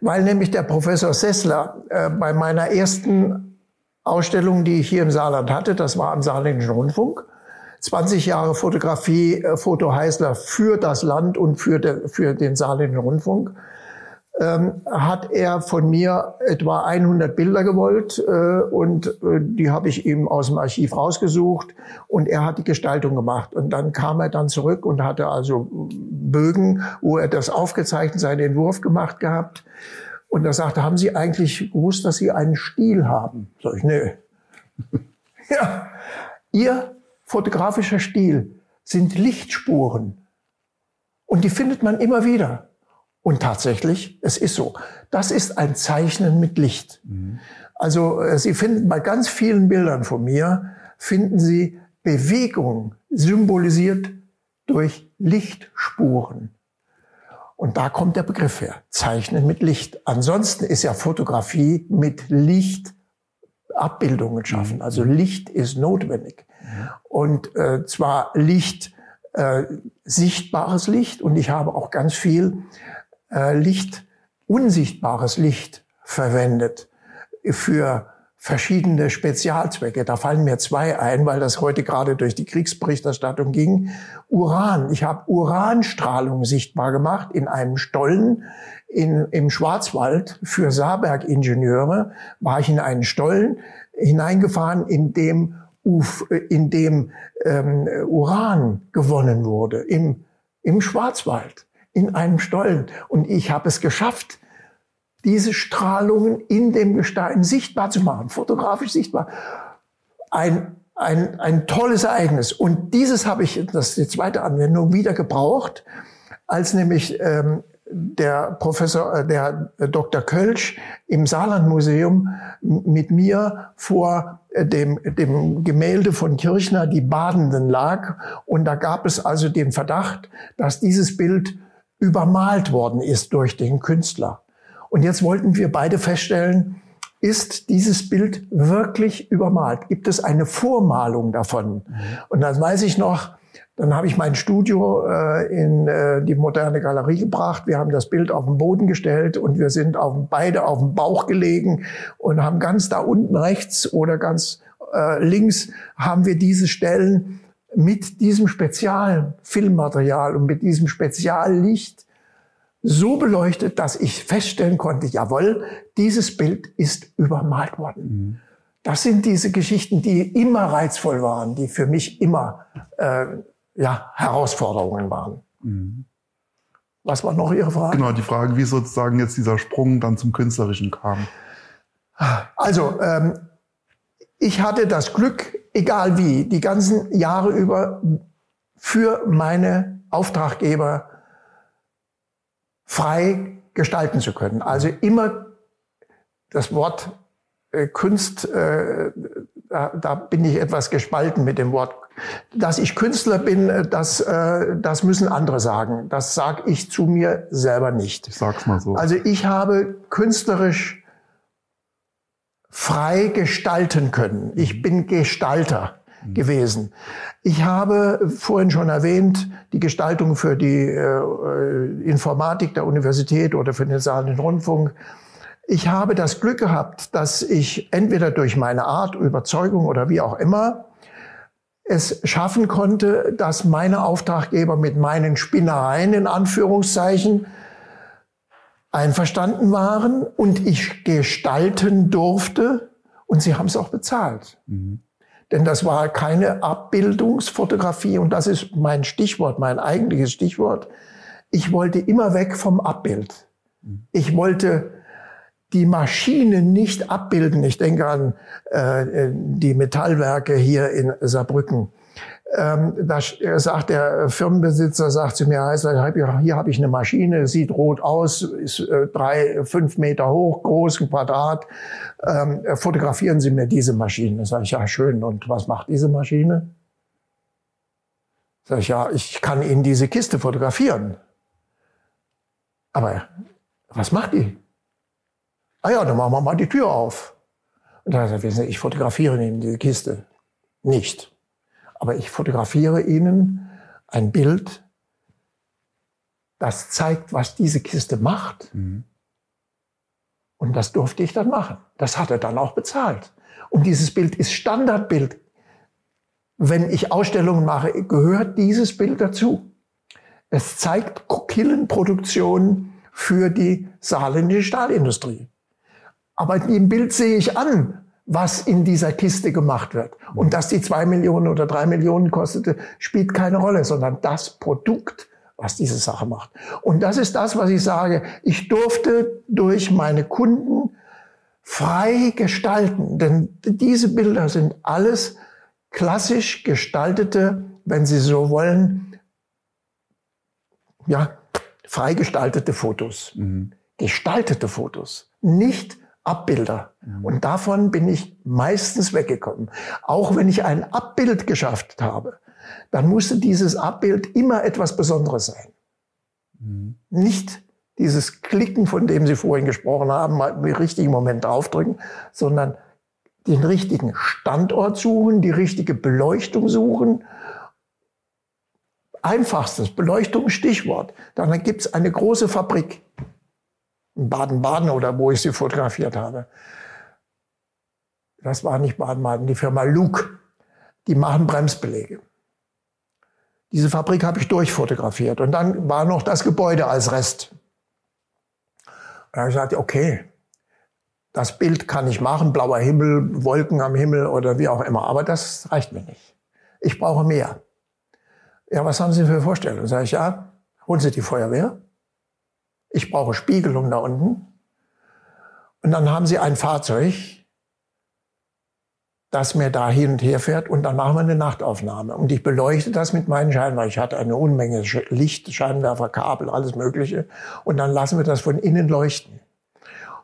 weil nämlich der Professor Sessler äh, bei meiner ersten Ausstellung, die ich hier im Saarland hatte, das war am Saarländischen Rundfunk, 20 Jahre Fotografie, äh, Foto Heißler für das Land und für, de, für den Saarländischen Rundfunk ähm, hat er von mir etwa 100 Bilder gewollt äh, und äh, die habe ich ihm aus dem Archiv rausgesucht und er hat die Gestaltung gemacht. Und dann kam er dann zurück und hatte also Bögen, wo er das aufgezeichnet, seinen Entwurf gemacht gehabt. Und er sagte, haben Sie eigentlich gewusst, dass Sie einen Stil haben? Sag ich, nö. ja, Ihr fotografischer Stil sind Lichtspuren. Und die findet man immer wieder. Und tatsächlich, es ist so. Das ist ein Zeichnen mit Licht. Mhm. Also äh, Sie finden bei ganz vielen Bildern von mir, finden Sie Bewegung symbolisiert durch Lichtspuren. Und da kommt der Begriff her. Zeichnen mit Licht. Ansonsten ist ja Fotografie mit Licht Abbildungen schaffen. Mhm. Also Licht ist notwendig. Mhm. Und äh, zwar Licht, äh, sichtbares Licht. Und ich habe auch ganz viel äh, Licht, unsichtbares Licht verwendet für verschiedene Spezialzwecke. Da fallen mir zwei ein, weil das heute gerade durch die Kriegsberichterstattung ging. Uran. Ich habe Uranstrahlung sichtbar gemacht in einem Stollen in, im Schwarzwald für Saarberg-Ingenieure. War ich in einen Stollen hineingefahren, in dem, Uf, in dem ähm, Uran gewonnen wurde, im, im Schwarzwald in einem Stollen. Und ich habe es geschafft, diese Strahlungen in dem Gestein sichtbar zu machen, fotografisch sichtbar. Ein, ein, ein tolles Ereignis. Und dieses habe ich, das ist die zweite Anwendung, wieder gebraucht, als nämlich ähm, der Professor, äh, der Dr. Kölsch im Saarlandmuseum mit mir vor äh, dem, dem Gemälde von Kirchner, die Badenden lag. Und da gab es also den Verdacht, dass dieses Bild übermalt worden ist durch den Künstler. Und jetzt wollten wir beide feststellen, ist dieses Bild wirklich übermalt? Gibt es eine Vormalung davon? Mhm. Und dann weiß ich noch, Dann habe ich mein Studio äh, in äh, die moderne Galerie gebracht. Wir haben das Bild auf den Boden gestellt und wir sind auf, beide auf dem Bauch gelegen und haben ganz da unten rechts oder ganz äh, links haben wir diese Stellen mit diesem Spezialfilmmaterial und mit diesem Speziallicht so beleuchtet, dass ich feststellen konnte, jawohl, dieses Bild ist übermalt worden. Mhm. Das sind diese Geschichten, die immer reizvoll waren, die für mich immer äh, ja, Herausforderungen waren. Mhm. Was war noch Ihre Frage? Genau, die Frage, wie sozusagen jetzt dieser Sprung dann zum Künstlerischen kam. Also, ähm, ich hatte das Glück, egal wie, die ganzen Jahre über für meine Auftraggeber frei gestalten zu können. Also immer das Wort äh, Kunst, äh, da, da bin ich etwas gespalten mit dem Wort. Dass ich Künstler bin, äh, das, äh, das müssen andere sagen. Das sage ich zu mir selber nicht. Ich sag's mal so. Also ich habe künstlerisch frei gestalten können. Ich bin Gestalter mhm. gewesen. Ich habe vorhin schon erwähnt, die Gestaltung für die äh, Informatik der Universität oder für den Saarländischen Rundfunk ich habe das Glück gehabt, dass ich entweder durch meine Art, Überzeugung oder wie auch immer es schaffen konnte, dass meine Auftraggeber mit meinen Spinnereien in Anführungszeichen einverstanden waren und ich gestalten durfte und sie haben es auch bezahlt. Mhm. Denn das war keine Abbildungsfotografie und das ist mein Stichwort, mein eigentliches Stichwort. Ich wollte immer weg vom Abbild. Mhm. Ich wollte die Maschine nicht abbilden. Ich denke an äh, die Metallwerke hier in Saarbrücken. Ähm, da sagt der Firmenbesitzer, sagt zu mir, hier habe ich eine Maschine, sieht rot aus, ist äh, drei, fünf Meter hoch, groß, ein Quadrat. Ähm, fotografieren Sie mir diese Maschine. Sag ich, ja, schön. Und was macht diese Maschine? Sag ich, ja, ich kann Ihnen diese Kiste fotografieren. Aber was macht die? Ah ja, dann machen wir mal die Tür auf. Und dann hat er, ich fotografiere Ihnen diese Kiste. Nicht. Aber ich fotografiere Ihnen ein Bild, das zeigt, was diese Kiste macht. Mhm. Und das durfte ich dann machen. Das hat er dann auch bezahlt. Und dieses Bild ist Standardbild. Wenn ich Ausstellungen mache, gehört dieses Bild dazu. Es zeigt Killenproduktion für die saarländische Stahlindustrie. Aber im Bild sehe ich an, was in dieser Kiste gemacht wird. Und dass die zwei Millionen oder drei Millionen kostete, spielt keine Rolle, sondern das Produkt, was diese Sache macht. Und das ist das, was ich sage. Ich durfte durch meine Kunden frei gestalten, denn diese Bilder sind alles klassisch gestaltete, wenn Sie so wollen, ja, frei gestaltete Fotos. Mhm. Gestaltete Fotos. Nicht Abbilder. Mhm. Und davon bin ich meistens weggekommen. Auch wenn ich ein Abbild geschafft habe, dann musste dieses Abbild immer etwas Besonderes sein. Mhm. Nicht dieses Klicken, von dem Sie vorhin gesprochen haben, mal im richtigen Moment draufdrücken, sondern den richtigen Standort suchen, die richtige Beleuchtung suchen. Einfachstes Beleuchtung, Stichwort. Dann gibt es eine große Fabrik Baden-Baden oder wo ich sie fotografiert habe. Das war nicht Baden-Baden, die Firma Luke. Die machen Bremsbelege. Diese Fabrik habe ich durchfotografiert und dann war noch das Gebäude als Rest. Und dann habe ich gesagt, okay, das Bild kann ich machen, blauer Himmel, Wolken am Himmel oder wie auch immer, aber das reicht mir nicht. Ich brauche mehr. Ja, was haben Sie für Vorstellungen? Sag ich, ja, holen Sie die Feuerwehr, ich brauche Spiegelung da unten. Und dann haben sie ein Fahrzeug, das mir da hin und her fährt und dann machen wir eine Nachtaufnahme. Und ich beleuchte das mit meinen Scheinwerfern. Ich hatte eine Unmenge Licht, Scheinwerfer, Kabel, alles Mögliche. Und dann lassen wir das von innen leuchten.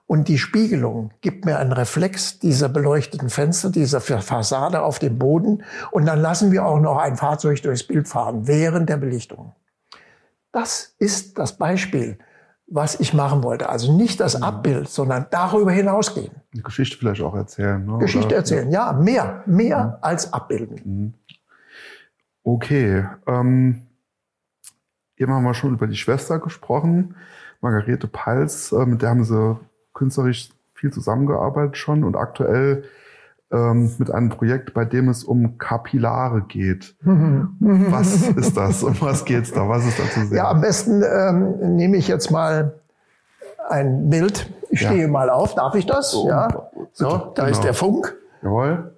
Und die Spiegelung gibt mir einen Reflex dieser beleuchteten Fenster, dieser Fassade auf dem Boden. Und dann lassen wir auch noch ein Fahrzeug durchs Bild fahren während der Belichtung. Das ist das Beispiel was ich machen wollte. Also nicht das mhm. Abbild, sondern darüber hinausgehen. Die Geschichte vielleicht auch erzählen. Ne? Geschichte Oder? erzählen, ja, mehr, mehr ja. Mhm. als abbilden. Mhm. Okay. Ähm, eben haben wir schon über die Schwester gesprochen, Margarete Pals, äh, mit der haben sie künstlerisch viel zusammengearbeitet schon und aktuell ähm, mit einem Projekt, bei dem es um Kapillare geht. was ist das? Um was geht's da? Was ist da zu sehen? Ja, am besten ähm, nehme ich jetzt mal ein Bild. Ich Ja. stehe mal auf. Darf ich das? Oh, ja. bitte. So, da ist Genau. der Funk. Jawohl.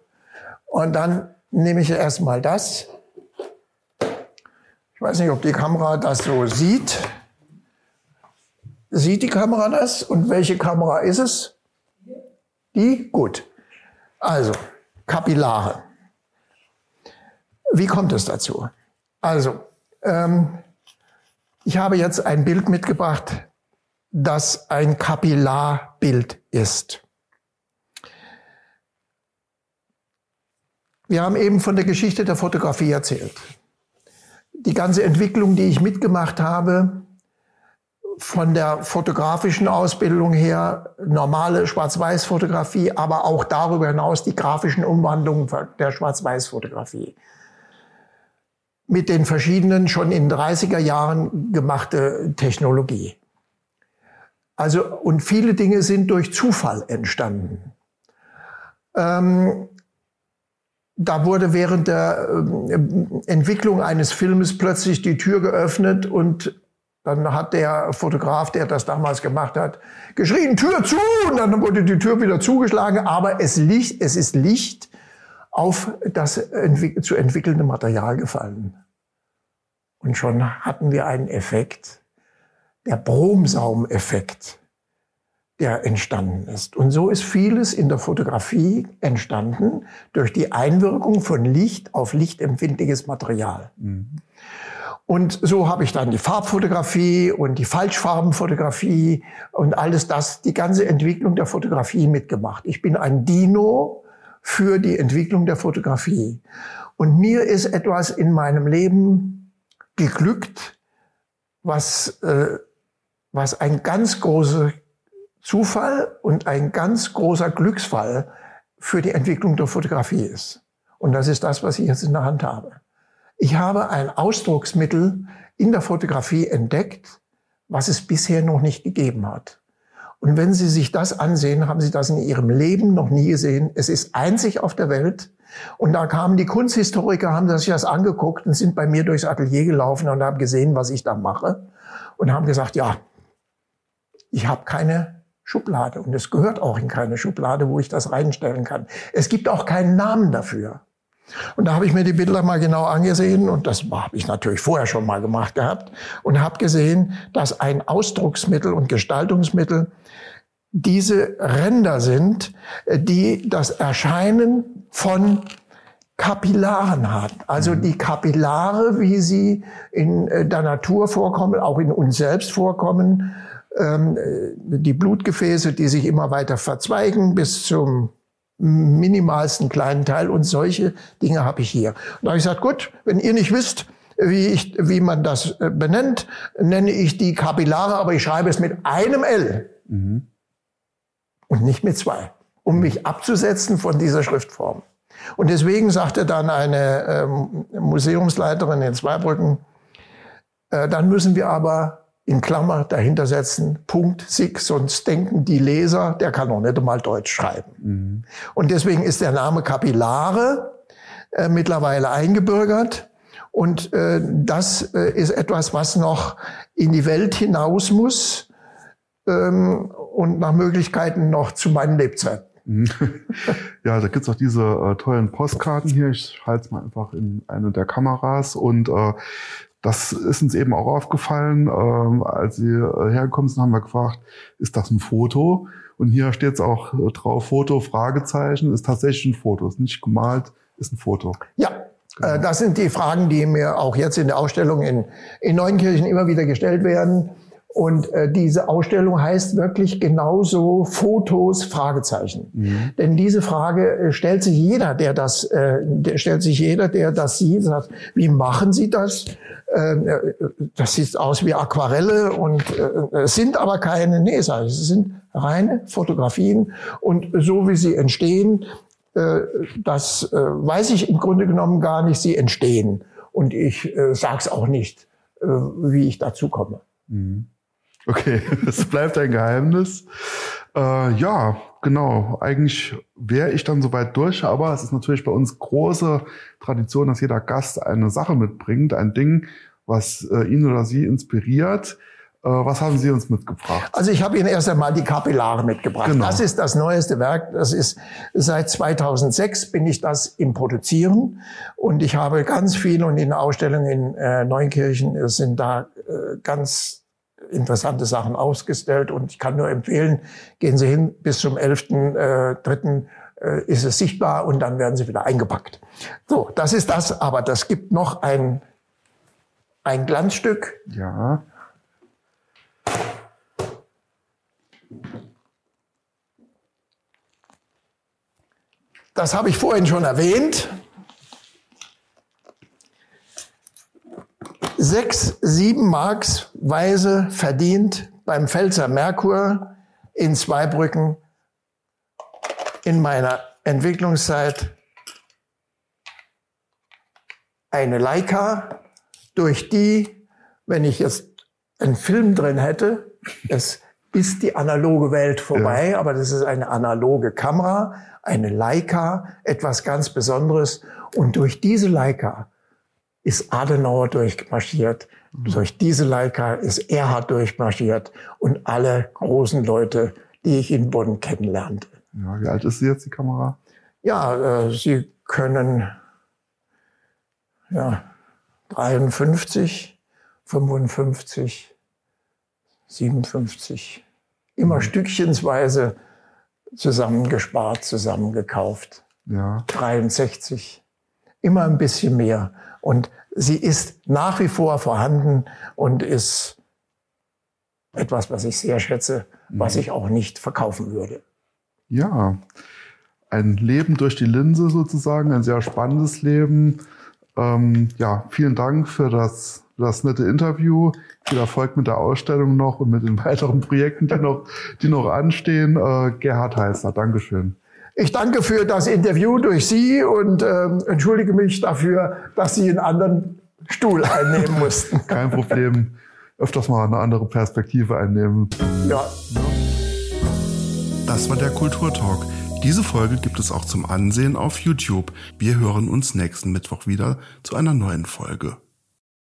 Und dann nehme ich erstmal das. Ich weiß nicht, ob die Kamera das so sieht. Sieht die Kamera das? Und welche Kamera ist es? Die? Gut. Also, Kapillare. Wie kommt es dazu? Also, ähm, ich habe jetzt ein Bild mitgebracht, das ein Kapillarbild ist. Wir haben eben von der Geschichte der Fotografie erzählt. Die ganze Entwicklung, die ich mitgemacht habe, von der fotografischen Ausbildung her, normale Schwarz-Weiß-Fotografie, aber auch darüber hinaus die grafischen Umwandlungen der Schwarz-Weiß-Fotografie. Mit den verschiedenen schon in den 30er Jahren gemachte Technologie. Also, und viele Dinge sind durch Zufall entstanden. Ähm, da wurde während der ähm, Entwicklung eines Filmes plötzlich die Tür geöffnet und dann hat der Fotograf, der das damals gemacht hat, geschrien, Tür zu! Und dann wurde die Tür wieder zugeschlagen, aber es, Licht, es ist Licht auf das entwick zu entwickelnde Material gefallen. Und schon hatten wir einen Effekt, der Bromsaumeffekt, der entstanden ist. Und so ist vieles in der Fotografie entstanden durch die Einwirkung von Licht auf lichtempfindliches Material. Und so habe ich dann die Farbfotografie und die Falschfarbenfotografie und alles das, die ganze Entwicklung der Fotografie mitgemacht. Ich bin ein Dino für die Entwicklung der Fotografie. Und mir ist etwas in meinem Leben geglückt, was, äh, was ein ganz großer Zufall und ein ganz großer Glücksfall für die Entwicklung der Fotografie ist. Und das ist das, was ich jetzt in der Hand habe. Ich habe ein Ausdrucksmittel in der Fotografie entdeckt, was es bisher noch nicht gegeben hat. Und wenn Sie sich das ansehen, haben Sie das in Ihrem Leben noch nie gesehen. Es ist einzig auf der Welt. Und da kamen die Kunsthistoriker, haben sich das angeguckt und sind bei mir durchs Atelier gelaufen und haben gesehen, was ich da mache. Und haben gesagt, ja, ich habe keine Schublade und es gehört auch in keine Schublade, wo ich das reinstellen kann. Es gibt auch keinen Namen dafür. Und da habe ich mir die Bilder mal genau angesehen und das habe ich natürlich vorher schon mal gemacht gehabt und habe gesehen, dass ein Ausdrucksmittel und Gestaltungsmittel diese Ränder sind, die das Erscheinen von Kapillaren hat. Also die Kapillare, wie sie in äh, der Natur vorkommen, auch in uns selbst vorkommen, ähm, äh, die Blutgefäße, die sich immer weiter verzweigen bis zum minimalsten kleinen Teil und solche Dinge habe ich hier. Und da habe ich gesagt, gut, wenn ihr nicht wisst, wie, ich, wie man das äh, benennt, nenne ich die Kapillare, aber ich schreibe es mit einem L und nicht mit zwei, um mich abzusetzen von dieser Schriftform. Und deswegen sagte dann eine ähm, Museumsleiterin in Zweibrücken, äh, dann müssen wir aber in Klammer dahinter setzen, Punkt, Sig, sonst denken die Leser, der kann noch nicht mal Deutsch schreiben. Und deswegen ist der Name Kapillare äh, mittlerweile eingebürgert. Und äh, das äh, ist etwas, was noch in die Welt hinaus muss ähm, und nach Möglichkeiten noch zu meinen Lebzeiten. Ja, da gibt's auch diese äh, tollen Postkarten hier. Ich halte es mal einfach in eine der Kameras und äh, das ist uns eben auch aufgefallen. Ähm, als sie äh, hergekommen sind, haben wir gefragt, ist das ein Foto? Und hier steht es auch äh, drauf, Foto, Fragezeichen, ist tatsächlich ein Foto, ist nicht gemalt, ist ein Foto. Ja, äh, das sind die Fragen, die mir auch jetzt in der Ausstellung in, in Neunkirchen immer wieder gestellt werden. Und äh, diese Ausstellung heißt wirklich genauso Fotos Fragezeichen. Denn diese Frage äh, stellt sich jeder, der das äh, der stellt sich jeder, der das sieht, sagt, wie machen Sie das? Ähm, äh, das sieht aus wie Aquarelle und äh, es sind aber keine, nee, sag ich, es sind reine Fotografien und so wie sie entstehen, äh, das äh, weiß ich im Grunde genommen gar nicht, sie entstehen. und ich äh, sage es auch nicht, äh, wie ich dazu komme. Mhm. Okay, es bleibt ein Geheimnis. Äh, ja, genau. Eigentlich wäre ich dann soweit durch, aber es ist natürlich bei uns große Tradition, dass jeder Gast eine Sache mitbringt, ein Ding, was äh, ihn oder sie inspiriert. Äh, was haben Sie uns mitgebracht? Also ich habe Ihnen erst einmal die Kapillare mitgebracht. Genau. Das ist das neueste Werk. Das ist seit 2006 bin ich das im Produzieren und ich habe ganz viel und in Ausstellungen in äh, Neunkirchen sind da äh, ganz interessante Sachen ausgestellt und ich kann nur empfehlen, gehen Sie hin bis zum 11.3. Äh, ist es sichtbar und dann werden sie wieder eingepackt. So, das ist das, aber das gibt noch ein, ein Glanzstück. Ja. Das habe ich vorhin schon erwähnt. Sechs, sieben Marks Weise verdient beim Pfälzer Merkur in Zweibrücken in meiner Entwicklungszeit eine Leica, durch die, wenn ich jetzt einen Film drin hätte, es ist die analoge Welt vorbei, ja. aber das ist eine analoge Kamera, eine Leica, etwas ganz Besonderes. Und durch diese Leica ist Adenauer durchmarschiert, mhm. durch diese Leica ist Erhard durchmarschiert und alle großen Leute, die ich in Bonn kennenlernte. Ja, wie alt ist sie jetzt, die Kamera? Ja, äh, sie können ja, 53, 55, 57, immer mhm. stückchensweise zusammengespart, zusammengekauft. Ja. 63, immer ein bisschen mehr. Und sie ist nach wie vor vorhanden und ist etwas, was ich sehr schätze, was mhm. ich auch nicht verkaufen würde. Ja, ein Leben durch die Linse sozusagen, ein sehr spannendes Leben. Ähm, ja, vielen Dank für das, das nette Interview. Viel Erfolg mit der Ausstellung noch und mit den weiteren Projekten, die noch, die noch anstehen. Äh, Gerhard Heißler, Dankeschön. Ich danke für das Interview durch Sie und ähm, entschuldige mich dafür, dass Sie einen anderen Stuhl einnehmen mussten. Kein Problem. Öfters mal eine andere Perspektive einnehmen. Ja. Das war der Kulturtalk. Diese Folge gibt es auch zum Ansehen auf YouTube. Wir hören uns nächsten Mittwoch wieder zu einer neuen Folge.